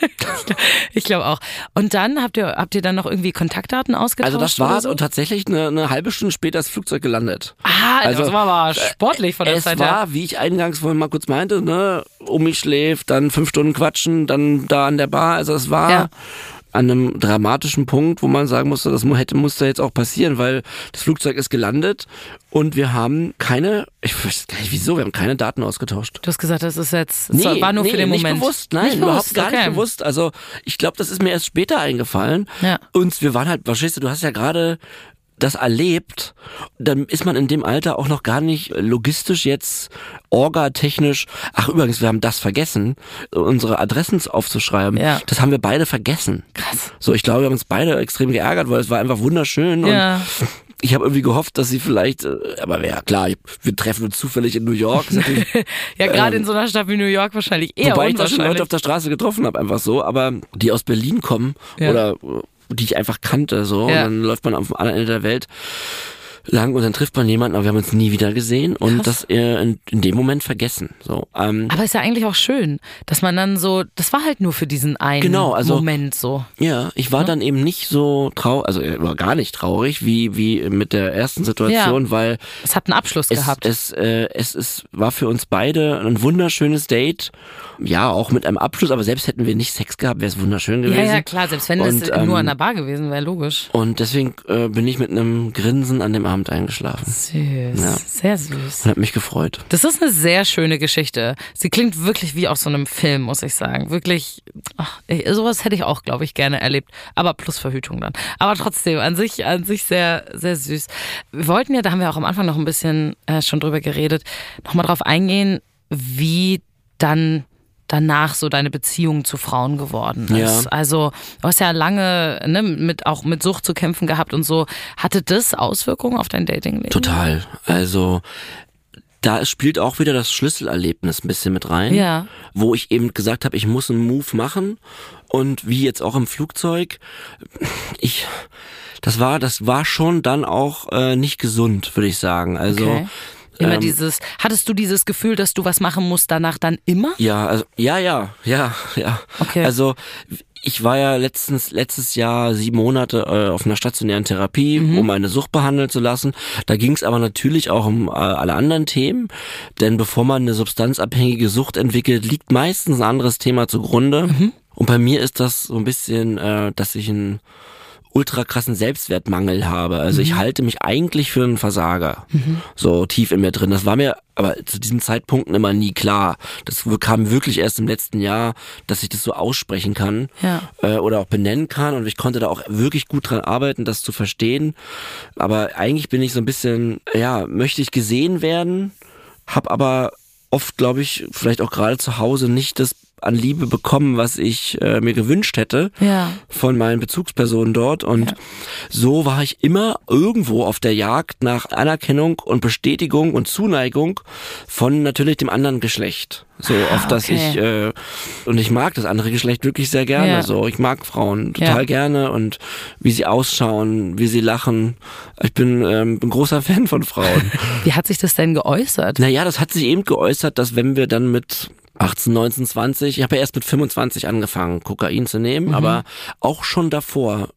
ich glaube auch. Und dann habt ihr, habt ihr dann noch irgendwie Kontaktdaten ausgetauscht? Also das war's oder so? und tatsächlich eine, eine halbe Stunde später das Flugzeug gelandet. Ah, Also, das war aber sportlich von der es Zeit her. war, wie ich eingangs vorhin mal kurz meinte, ne, um mich schläft, dann fünf Stunden quatschen, dann da an der Bar. Also es war Ja. An einem dramatischen Punkt, wo man sagen musste, das hätte musste jetzt auch passieren, weil das Flugzeug ist gelandet und wir haben keine, ich weiß gar nicht wieso, wir haben keine Daten ausgetauscht. Du hast gesagt, das ist jetzt, Nee, war nur nee, für den nicht Moment. bewusst, nein, Nicht überhaupt bewusst, gar okay. nicht bewusst. Also ich glaube, das ist mir erst später eingefallen. Ja. Und wir waren halt, verstehst du, du hast ja gerade das erlebt, dann ist man in dem Alter auch noch gar nicht logistisch jetzt orgatechnisch. Ach übrigens, wir haben das vergessen, unsere Adressen aufzuschreiben. Ja. Das haben wir beide vergessen. Krass. So, ich glaube, wir haben uns beide extrem geärgert, weil es war einfach wunderschön Ja. und ich habe irgendwie gehofft, dass sie vielleicht, äh, aber ja klar, wir treffen uns zufällig in New York. Ja, gerade in so einer Stadt wie New York wahrscheinlich eher Ähm, Wobei ich da schon. Leute auf der Straße getroffen habe, einfach so, aber die aus Berlin kommen Ja. oder äh, die ich einfach kannte, so, Ja. und dann läuft man am anderen Ende der Welt lang und dann trifft man jemanden, aber wir haben uns nie wieder gesehen und das äh, in, in dem Moment vergessen. So, ähm, aber ist ja eigentlich auch schön, dass man dann so, das war halt nur für diesen einen Genau, also- Moment so. ja, ich war dann eben nicht so traurig, also äh, war gar nicht traurig wie wie mit der ersten Situation, weil Es hat einen Abschluss es, gehabt. es, äh, es, es war für uns beide ein wunderschönes Date. Ja, auch mit einem Abschluss, aber selbst hätten wir nicht Sex gehabt, wäre es wunderschön gewesen. ja, ja, klar, selbst wenn es Und, nur ähm, an der Bar gewesen wäre, logisch. Und deswegen äh, bin ich mit einem Grinsen an dem Abend eingeschlafen Süß, Ja. sehr süß. und habe mich gefreut. Das ist eine sehr schöne Geschichte. Sie klingt wirklich wie aus so einem Film, muss ich sagen. Wirklich, ach, sowas hätte ich auch, glaube ich, gerne erlebt. Aber plus Verhütung dann. Aber trotzdem, an sich, an sich sehr, sehr süß. Wir wollten ja, da haben wir auch am Anfang noch ein bisschen äh, schon drüber geredet, nochmal drauf eingehen, wie dann danach so deine Beziehung zu Frauen geworden ist. Ja. Also du hast ja lange ne, mit auch mit Sucht zu kämpfen gehabt und so. Hatte das Auswirkungen auf dein Datingleben? Total. Also da spielt auch wieder das Schlüsselerlebnis ein bisschen mit rein, Ja. wo ich eben gesagt habe, ich muss einen Move machen und wie jetzt auch im Flugzeug, ich das war das war schon dann auch äh, nicht gesund, würde ich sagen. Also Okay. Immer ähm, dieses, hattest du dieses Gefühl, dass du was machen musst danach dann immer? Ja, also ja, ja, ja, ja. Okay. Also ich war ja letztens letztes Jahr sieben Monate äh, auf einer stationären Therapie, Mhm. um meine Sucht behandeln zu lassen. Da ging es aber natürlich auch um äh, alle anderen Themen, denn bevor man eine substanzabhängige Sucht entwickelt, liegt meistens ein anderes Thema zugrunde. Mhm. Und bei mir ist das so ein bisschen, äh, dass ich ein ultra krassen Selbstwertmangel habe. Also Mhm. ich halte mich eigentlich für einen Versager. So tief in mir drin. Das war mir aber zu diesen Zeitpunkten immer nie klar. Das kam wirklich erst im letzten Jahr, dass ich das so aussprechen kann Ja. äh, oder auch benennen kann. Und ich konnte da auch wirklich gut dran arbeiten, das zu verstehen. Aber eigentlich bin ich so ein bisschen, ja, möchte ich gesehen werden, hab aber oft, glaube ich, vielleicht auch gerade zu Hause nicht das an Liebe bekommen, was ich äh, mir gewünscht hätte Ja. von meinen Bezugspersonen dort und so war ich immer irgendwo auf der Jagd nach Anerkennung und Bestätigung und Zuneigung von natürlich dem anderen Geschlecht. So auf das okay. ich äh, und ich mag das andere Geschlecht wirklich sehr gerne. Ja. So ich mag Frauen total Ja. gerne und wie sie ausschauen, wie sie lachen. Ich bin ähm, ein großer Fan von Frauen. Wie hat sich das denn geäußert? Naja, das hat sich eben geäußert, dass wenn wir dann mit 18, 19, 20. Ich habe ja erst mit 25 angefangen, Kokain zu nehmen, aber auch schon davor,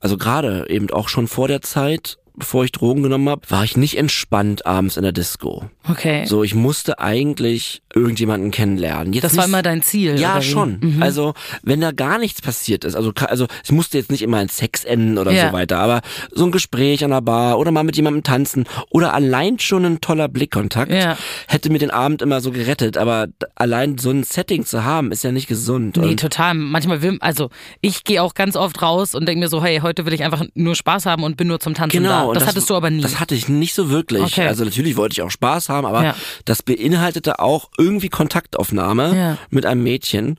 also gerade eben auch schon vor der Zeit, bevor ich Drogen genommen habe, war ich nicht entspannt abends in der Disco. Okay. So, ich musste eigentlich irgendjemanden kennenlernen. Jetzt das war immer dein Ziel. ja, schon. Mhm. Also, wenn da gar nichts passiert ist, also, also ich musste jetzt nicht immer in Sex enden oder Ja. so weiter, aber so ein Gespräch an der Bar oder mal mit jemandem tanzen oder allein schon ein toller Blickkontakt Ja. hätte mir den Abend immer so gerettet. Aber allein so ein Setting zu haben, ist ja nicht gesund. Nee, total. Manchmal will, also ich gehe auch ganz oft raus und denke mir so, hey, heute will ich einfach nur Spaß haben und bin nur zum Tanzen da. Genau, und Das, hattest du aber nie. Das hatte ich nicht so wirklich. Okay. Also natürlich wollte ich auch Spaß haben, aber Ja. das beinhaltete auch irgendwie Kontaktaufnahme Ja. mit einem Mädchen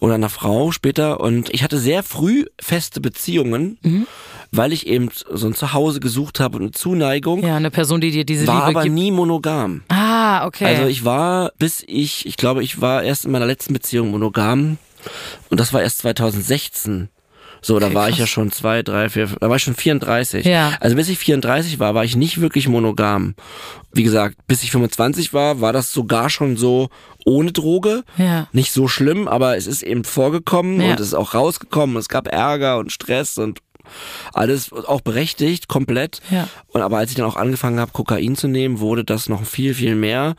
oder einer Frau später. Und ich hatte sehr früh feste Beziehungen, Mhm. weil ich eben so ein Zuhause gesucht habe und eine Zuneigung. ja, eine Person, die dir diese war Liebe aber gibt. nie monogam. Ah, okay. Also ich war, bis ich, ich glaube, ich war erst in meiner letzten Beziehung monogam und das war erst 2016. So, da war ich krass. ja schon zwei, drei, vier, da war ich schon 34. Ja. Also bis ich 34 war, war ich nicht wirklich monogam. Wie gesagt, bis ich 25 war, war das sogar schon so ohne Droge. Ja. Nicht so schlimm, aber es ist eben vorgekommen Ja. und es ist auch rausgekommen. Es gab Ärger und Stress und alles auch berechtigt, komplett. Ja. Und aber als ich dann auch angefangen habe, Kokain zu nehmen, wurde das noch viel, viel mehr,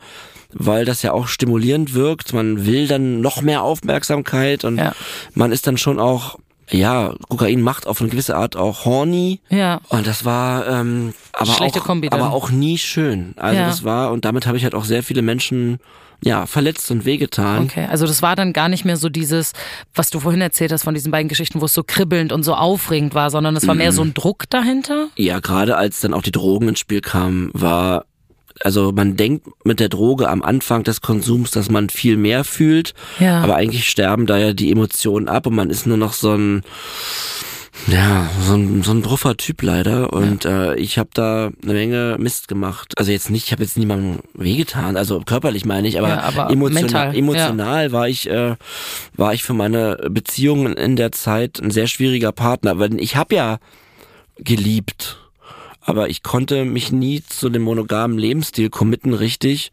weil das ja auch stimulierend wirkt. Man will dann noch mehr Aufmerksamkeit und Ja. man ist dann schon auch, ja, Kokain macht auf eine gewisse Art auch horny. ja. Und das war aber aber Schlechte auch, Kombi dann. aber auch nie schön. Also Ja. das war und damit habe ich halt auch sehr viele Menschen ja verletzt und wehgetan. Okay, also das war dann gar nicht mehr so dieses, was du vorhin erzählt hast von diesen beiden Geschichten, wo es so kribbelnd und so aufregend war, sondern es war mehr Mhm. so ein Druck dahinter. Ja, gerade als dann auch die Drogen ins Spiel kamen, war also man denkt mit der Droge am Anfang des Konsums, dass man viel mehr fühlt, Ja. aber eigentlich sterben da ja die Emotionen ab und man ist nur noch so ein ja, so ein, so ein bruffer Typ leider und äh, ich habe da eine Menge Mist gemacht. Also jetzt nicht, ich habe jetzt niemandem wehgetan, also körperlich meine ich, aber, Ja, aber emotional, mental, ja. emotional war ich äh, war ich für meine Beziehungen in der Zeit ein sehr schwieriger Partner, weil ich habe ja geliebt, aber ich konnte mich nie zu dem monogamen Lebensstil committen richtig.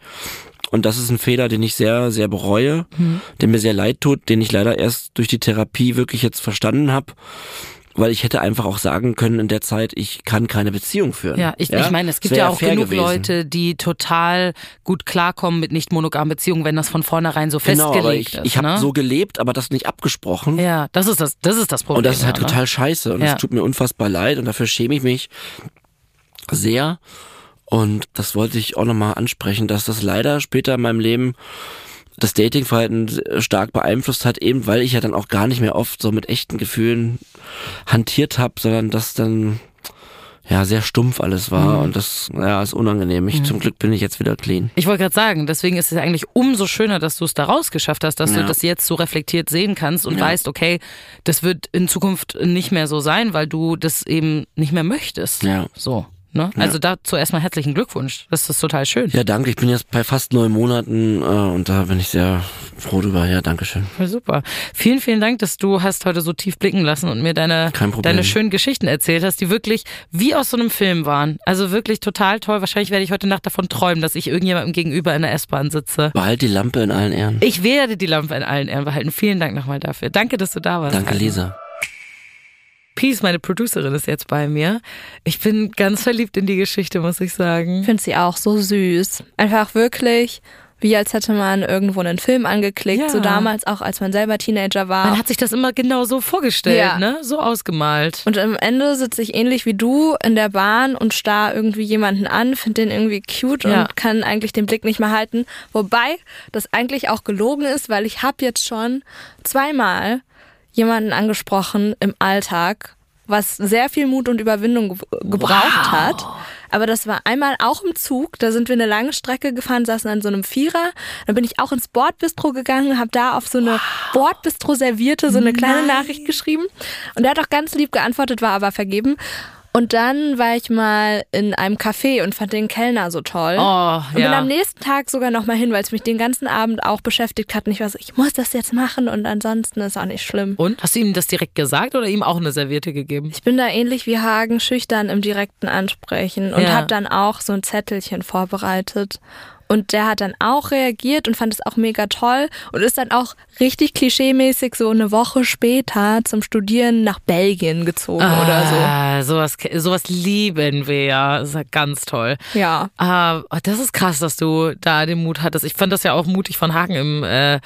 Und das ist ein Fehler, den ich sehr, sehr bereue, Mhm. der mir sehr leid tut, den ich leider erst durch die Therapie wirklich jetzt verstanden habe. Weil ich hätte einfach auch sagen können in der Zeit, ich kann keine Beziehung führen. Ja, ich, ich meine, es gibt ja auch genug gewesen. Leute, die total gut klarkommen mit nicht monogamen Beziehungen, wenn das von vornherein so Genau, festgelegt ich, ist. ich habe ne? so gelebt, aber das nicht abgesprochen. ja, das ist das, das ist das Problem. Und das ist halt ja, ne? total scheiße und es Ja. tut mir unfassbar leid und dafür schäme ich mich sehr. Und das wollte ich auch nochmal ansprechen, dass das leider später in meinem Leben das Datingverhalten stark beeinflusst hat, eben weil ich ja dann auch gar nicht mehr oft so mit echten Gefühlen hantiert habe, sondern das dann ja sehr stumpf alles war und das ja ist unangenehm. Ich, Zum Glück bin ich jetzt wieder clean. Ich wollte gerade sagen, deswegen ist es eigentlich umso schöner, dass du es da rausgeschafft hast, dass du Ja. das jetzt so reflektiert sehen kannst und Ja. weißt, okay, das wird in Zukunft nicht mehr so sein, weil du das eben nicht mehr möchtest. Ja. So. Ne? Also dazu erstmal herzlichen Glückwunsch. Das ist total schön. Ja, danke. Ich bin jetzt bei fast neun Monaten äh, und da bin ich sehr froh drüber. Ja, danke schön. Ja, super. Vielen, vielen Dank, dass du hast heute so tief blicken lassen und mir deine, deine schönen Geschichten erzählt hast, die wirklich wie aus so einem Film waren. Also wirklich total toll. Wahrscheinlich werde ich heute Nacht davon träumen, dass ich irgendjemandem gegenüber in der S-Bahn sitze. Behalt die Lampe in allen Ehren. Ich werde die Lampe in allen Ehren behalten. Vielen Dank nochmal dafür. Danke, dass du da warst. Danke. Lisa. Peace, meine Producerin, ist jetzt bei mir. Ich bin ganz verliebt in die Geschichte, muss ich sagen. Ich finde sie auch so süß. Einfach wirklich, wie als hätte man irgendwo einen Film angeklickt. Ja. So damals auch, als man selber Teenager war. Man hat sich das immer genau so vorgestellt, Ja. ne? So ausgemalt. und am Ende sitze ich ähnlich wie du in der Bahn und starr irgendwie jemanden an, finde den irgendwie cute Ja. und kann eigentlich den Blick nicht mehr halten. Wobei das eigentlich auch gelogen ist, weil ich habe jetzt schon zweimal jemanden angesprochen im Alltag, was sehr viel Mut und Überwindung ge gebraucht hat. Aber das war einmal auch im Zug, da sind wir eine lange Strecke gefahren, saßen an so einem Vierer. Dann bin ich auch ins Bordbistro gegangen, habe da auf so eine Bordbistro-Servierte so eine kleine Nachricht geschrieben. Und er hat auch ganz lieb geantwortet, war aber vergeben. Und dann war ich mal in einem Café und fand den Kellner so toll. Oh, Und bin ja. am nächsten Tag sogar noch mal hin, weil es mich den ganzen Abend auch beschäftigt hat. Und ich war so, ich muss das jetzt machen und ansonsten ist auch nicht schlimm. Und? Hast du ihm das direkt gesagt oder ihm auch eine Serviette gegeben? Ich bin da ähnlich wie Hagen schüchtern im direkten Ansprechen und Ja. habe dann auch so ein Zettelchen vorbereitet Und der hat dann auch reagiert und fand es auch mega toll und ist dann auch richtig klischeemäßig so eine Woche später zum Studieren nach Belgien gezogen oder so. Ah, sowas, sowas lieben wir ja. Das ist ja ganz toll. Ja. Ah, das ist krass, dass du da den Mut hattest. Ich fand das ja auch mutig von Hagen im, äh,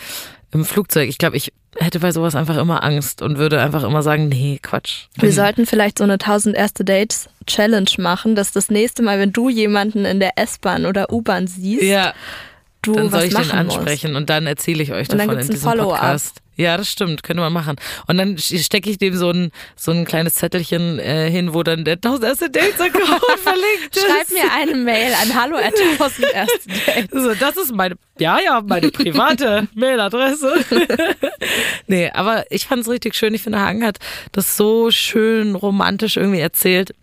im Flugzeug. Ich glaube, ich hätte bei sowas einfach immer Angst und würde einfach immer sagen, nee, Quatsch. Wir sollten vielleicht so eine 1000 erste Dates Challenge machen, dass das nächste Mal, wenn du jemanden in der S-Bahn oder U-Bahn siehst, Ja, du dann soll ich den ansprechen und dann erzähle ich euch Und dann davon in ein diesem Follow-up. Podcast. Ja, das stimmt, können wir machen. Und dann stecke ich dem so ein, so ein kleines Zettelchen äh, hin, wo dann der 1000 erste Dates Account verlinkt ist. Schreib mir eine Mail an hallo at 1000 erste Dates. So, das ist meine, ja, ja, meine private Mailadresse. nee, aber ich fand es richtig schön. Ich finde, Hagen hat das so schön romantisch irgendwie erzählt.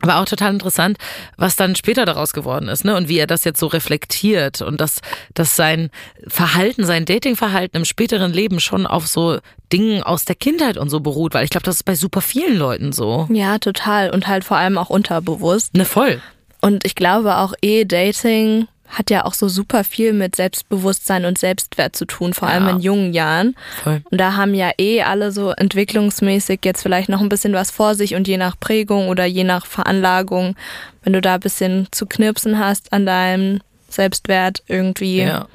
Aber auch total interessant, was dann später daraus geworden ist, ne? Und wie er das jetzt so reflektiert und dass, dass sein Verhalten, sein Datingverhalten im späteren Leben schon auf so Dingen aus der Kindheit und so beruht, weil ich glaube, das ist bei super vielen Leuten so. Ja, total. Und halt vor allem auch unterbewusst. Ne, voll. Und ich glaube auch E-Dating hat ja auch so super viel mit Selbstbewusstsein und Selbstwert zu tun, vor allem Ja. in jungen Jahren. Voll. Und da haben ja eh alle so entwicklungsmäßig jetzt vielleicht noch ein bisschen was vor sich und je nach Prägung oder je nach Veranlagung, wenn du da ein bisschen zu knirpsen hast an deinem Selbstwert irgendwie, Ja.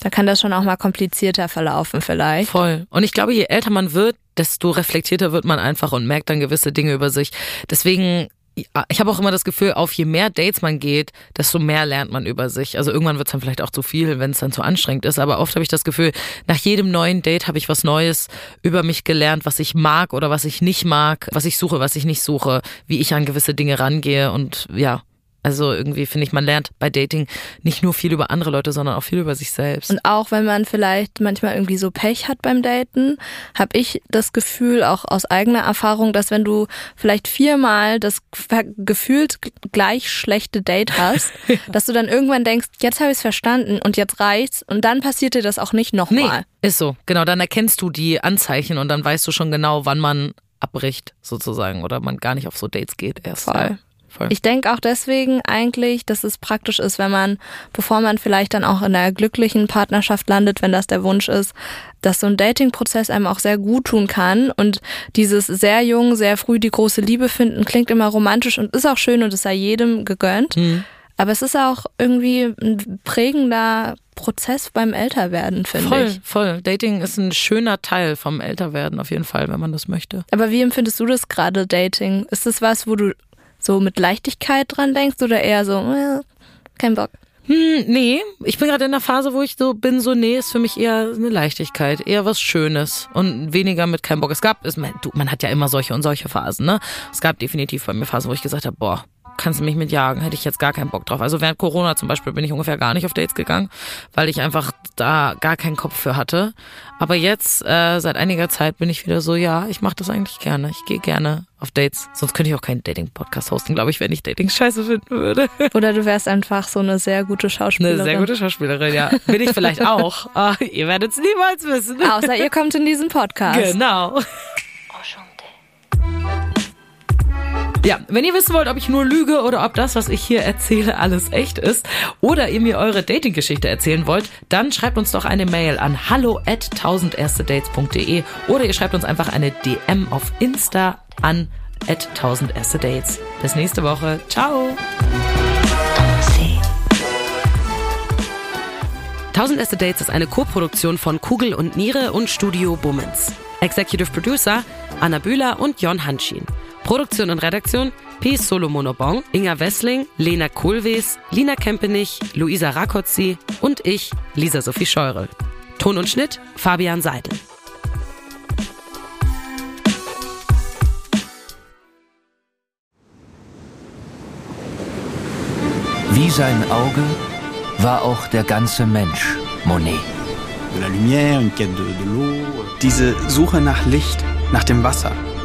da kann das schon auch mal komplizierter verlaufen vielleicht. Voll. Und ich glaube, je älter man wird, desto reflektierter wird man einfach und merkt dann gewisse Dinge über sich. Deswegen, ich habe auch immer das Gefühl, auf je mehr Dates man geht, desto mehr lernt man über sich. Also irgendwann wird es dann vielleicht auch zu viel, wenn es dann zu anstrengend ist. Aber oft habe ich das Gefühl, nach jedem neuen Date habe ich was Neues über mich gelernt, was ich mag oder was ich nicht mag, was ich suche, was ich nicht suche, wie ich an gewisse Dinge rangehe und ja. Also irgendwie finde ich, man lernt bei Dating nicht nur viel über andere Leute, sondern auch viel über sich selbst. Und auch wenn man vielleicht manchmal irgendwie so Pech hat beim Daten, habe ich das Gefühl, auch aus eigener Erfahrung, dass wenn du vielleicht viermal das gefühlt gleich schlechte Date hast, dass du dann irgendwann denkst, jetzt habe ich es verstanden und jetzt reicht's und dann passiert dir das auch nicht Nee, nochmal. ist so. Genau, dann erkennst du die Anzeichen und dann weißt du schon genau, wann man abbricht, sozusagen, oder man gar nicht auf so Dates geht erst. Voll. Ja, voll. Ich denke auch deswegen eigentlich, dass es praktisch ist, wenn man, bevor man vielleicht dann auch in einer glücklichen Partnerschaft landet, wenn das der Wunsch ist, dass so ein Dating-Prozess einem auch sehr gut tun kann. Und dieses sehr jung, sehr früh die große Liebe finden, klingt immer romantisch und ist auch schön und es sei jedem gegönnt. Mhm. Aber es ist auch irgendwie ein prägender Prozess beim Älterwerden, finde voll, ich. voll. Dating ist ein schöner Teil vom Älterwerden auf jeden Fall, wenn man das möchte. Aber wie empfindest du das gerade, Dating? Ist es was, wo du so mit Leichtigkeit dran denkst oder eher so, äh, kein Bock? Hm, nee, ich bin gerade in der Phase, wo ich so bin, so, nee, ist für mich eher eine Leichtigkeit, eher was Schönes und weniger mit keinem Bock. Es gab, es, man, du, man hat ja immer solche und solche Phasen, ne? Es gab definitiv bei mir Phasen, wo ich gesagt habe, boah, kannst du mich mitjagen, hätte ich jetzt gar keinen Bock drauf. Also während Corona zum Beispiel bin ich ungefähr gar nicht auf Dates gegangen, weil ich einfach da gar keinen Kopf für hatte. Aber jetzt, äh, seit einiger Zeit bin ich wieder so, ja, ich mache das eigentlich gerne. Ich gehe gerne auf Dates. Sonst könnte ich auch keinen Dating-Podcast hosten, glaube ich, wenn ich Dating scheiße finden würde. Oder du wärst einfach so eine sehr gute Schauspielerin. Eine sehr gute Schauspielerin, ja. Bin ich vielleicht auch. Ah, ihr werdet es niemals wissen. Außer ihr kommt in diesen Podcast. Genau. Ja, wenn ihr wissen wollt, ob ich nur lüge oder ob das, was ich hier erzähle, alles echt ist oder ihr mir eure Dating-Geschichte erzählen wollt, dann schreibt uns doch eine Mail an hallo at 1000erstedates.de oder ihr schreibt uns einfach eine DM auf Insta an at 1000 erste Dates. Bis nächste Woche. Ciao. 1000 erste Dates ist eine Co-Produktion von Kugel und Niere und Studio Bummens. Executive Producer Anna Bühler und Jon Hanschin. Produktion und Redaktion P. Solomonobong, Inga Wessling, Lena Kohlwees, Lina Kempenich, Luisa Rakotzi und ich, Lisa Sophie Scheurel. Ton und Schnitt Fabian Seidel. Wie sein Auge war auch der ganze Mensch Monet. Diese Suche nach Licht, nach dem Wasser,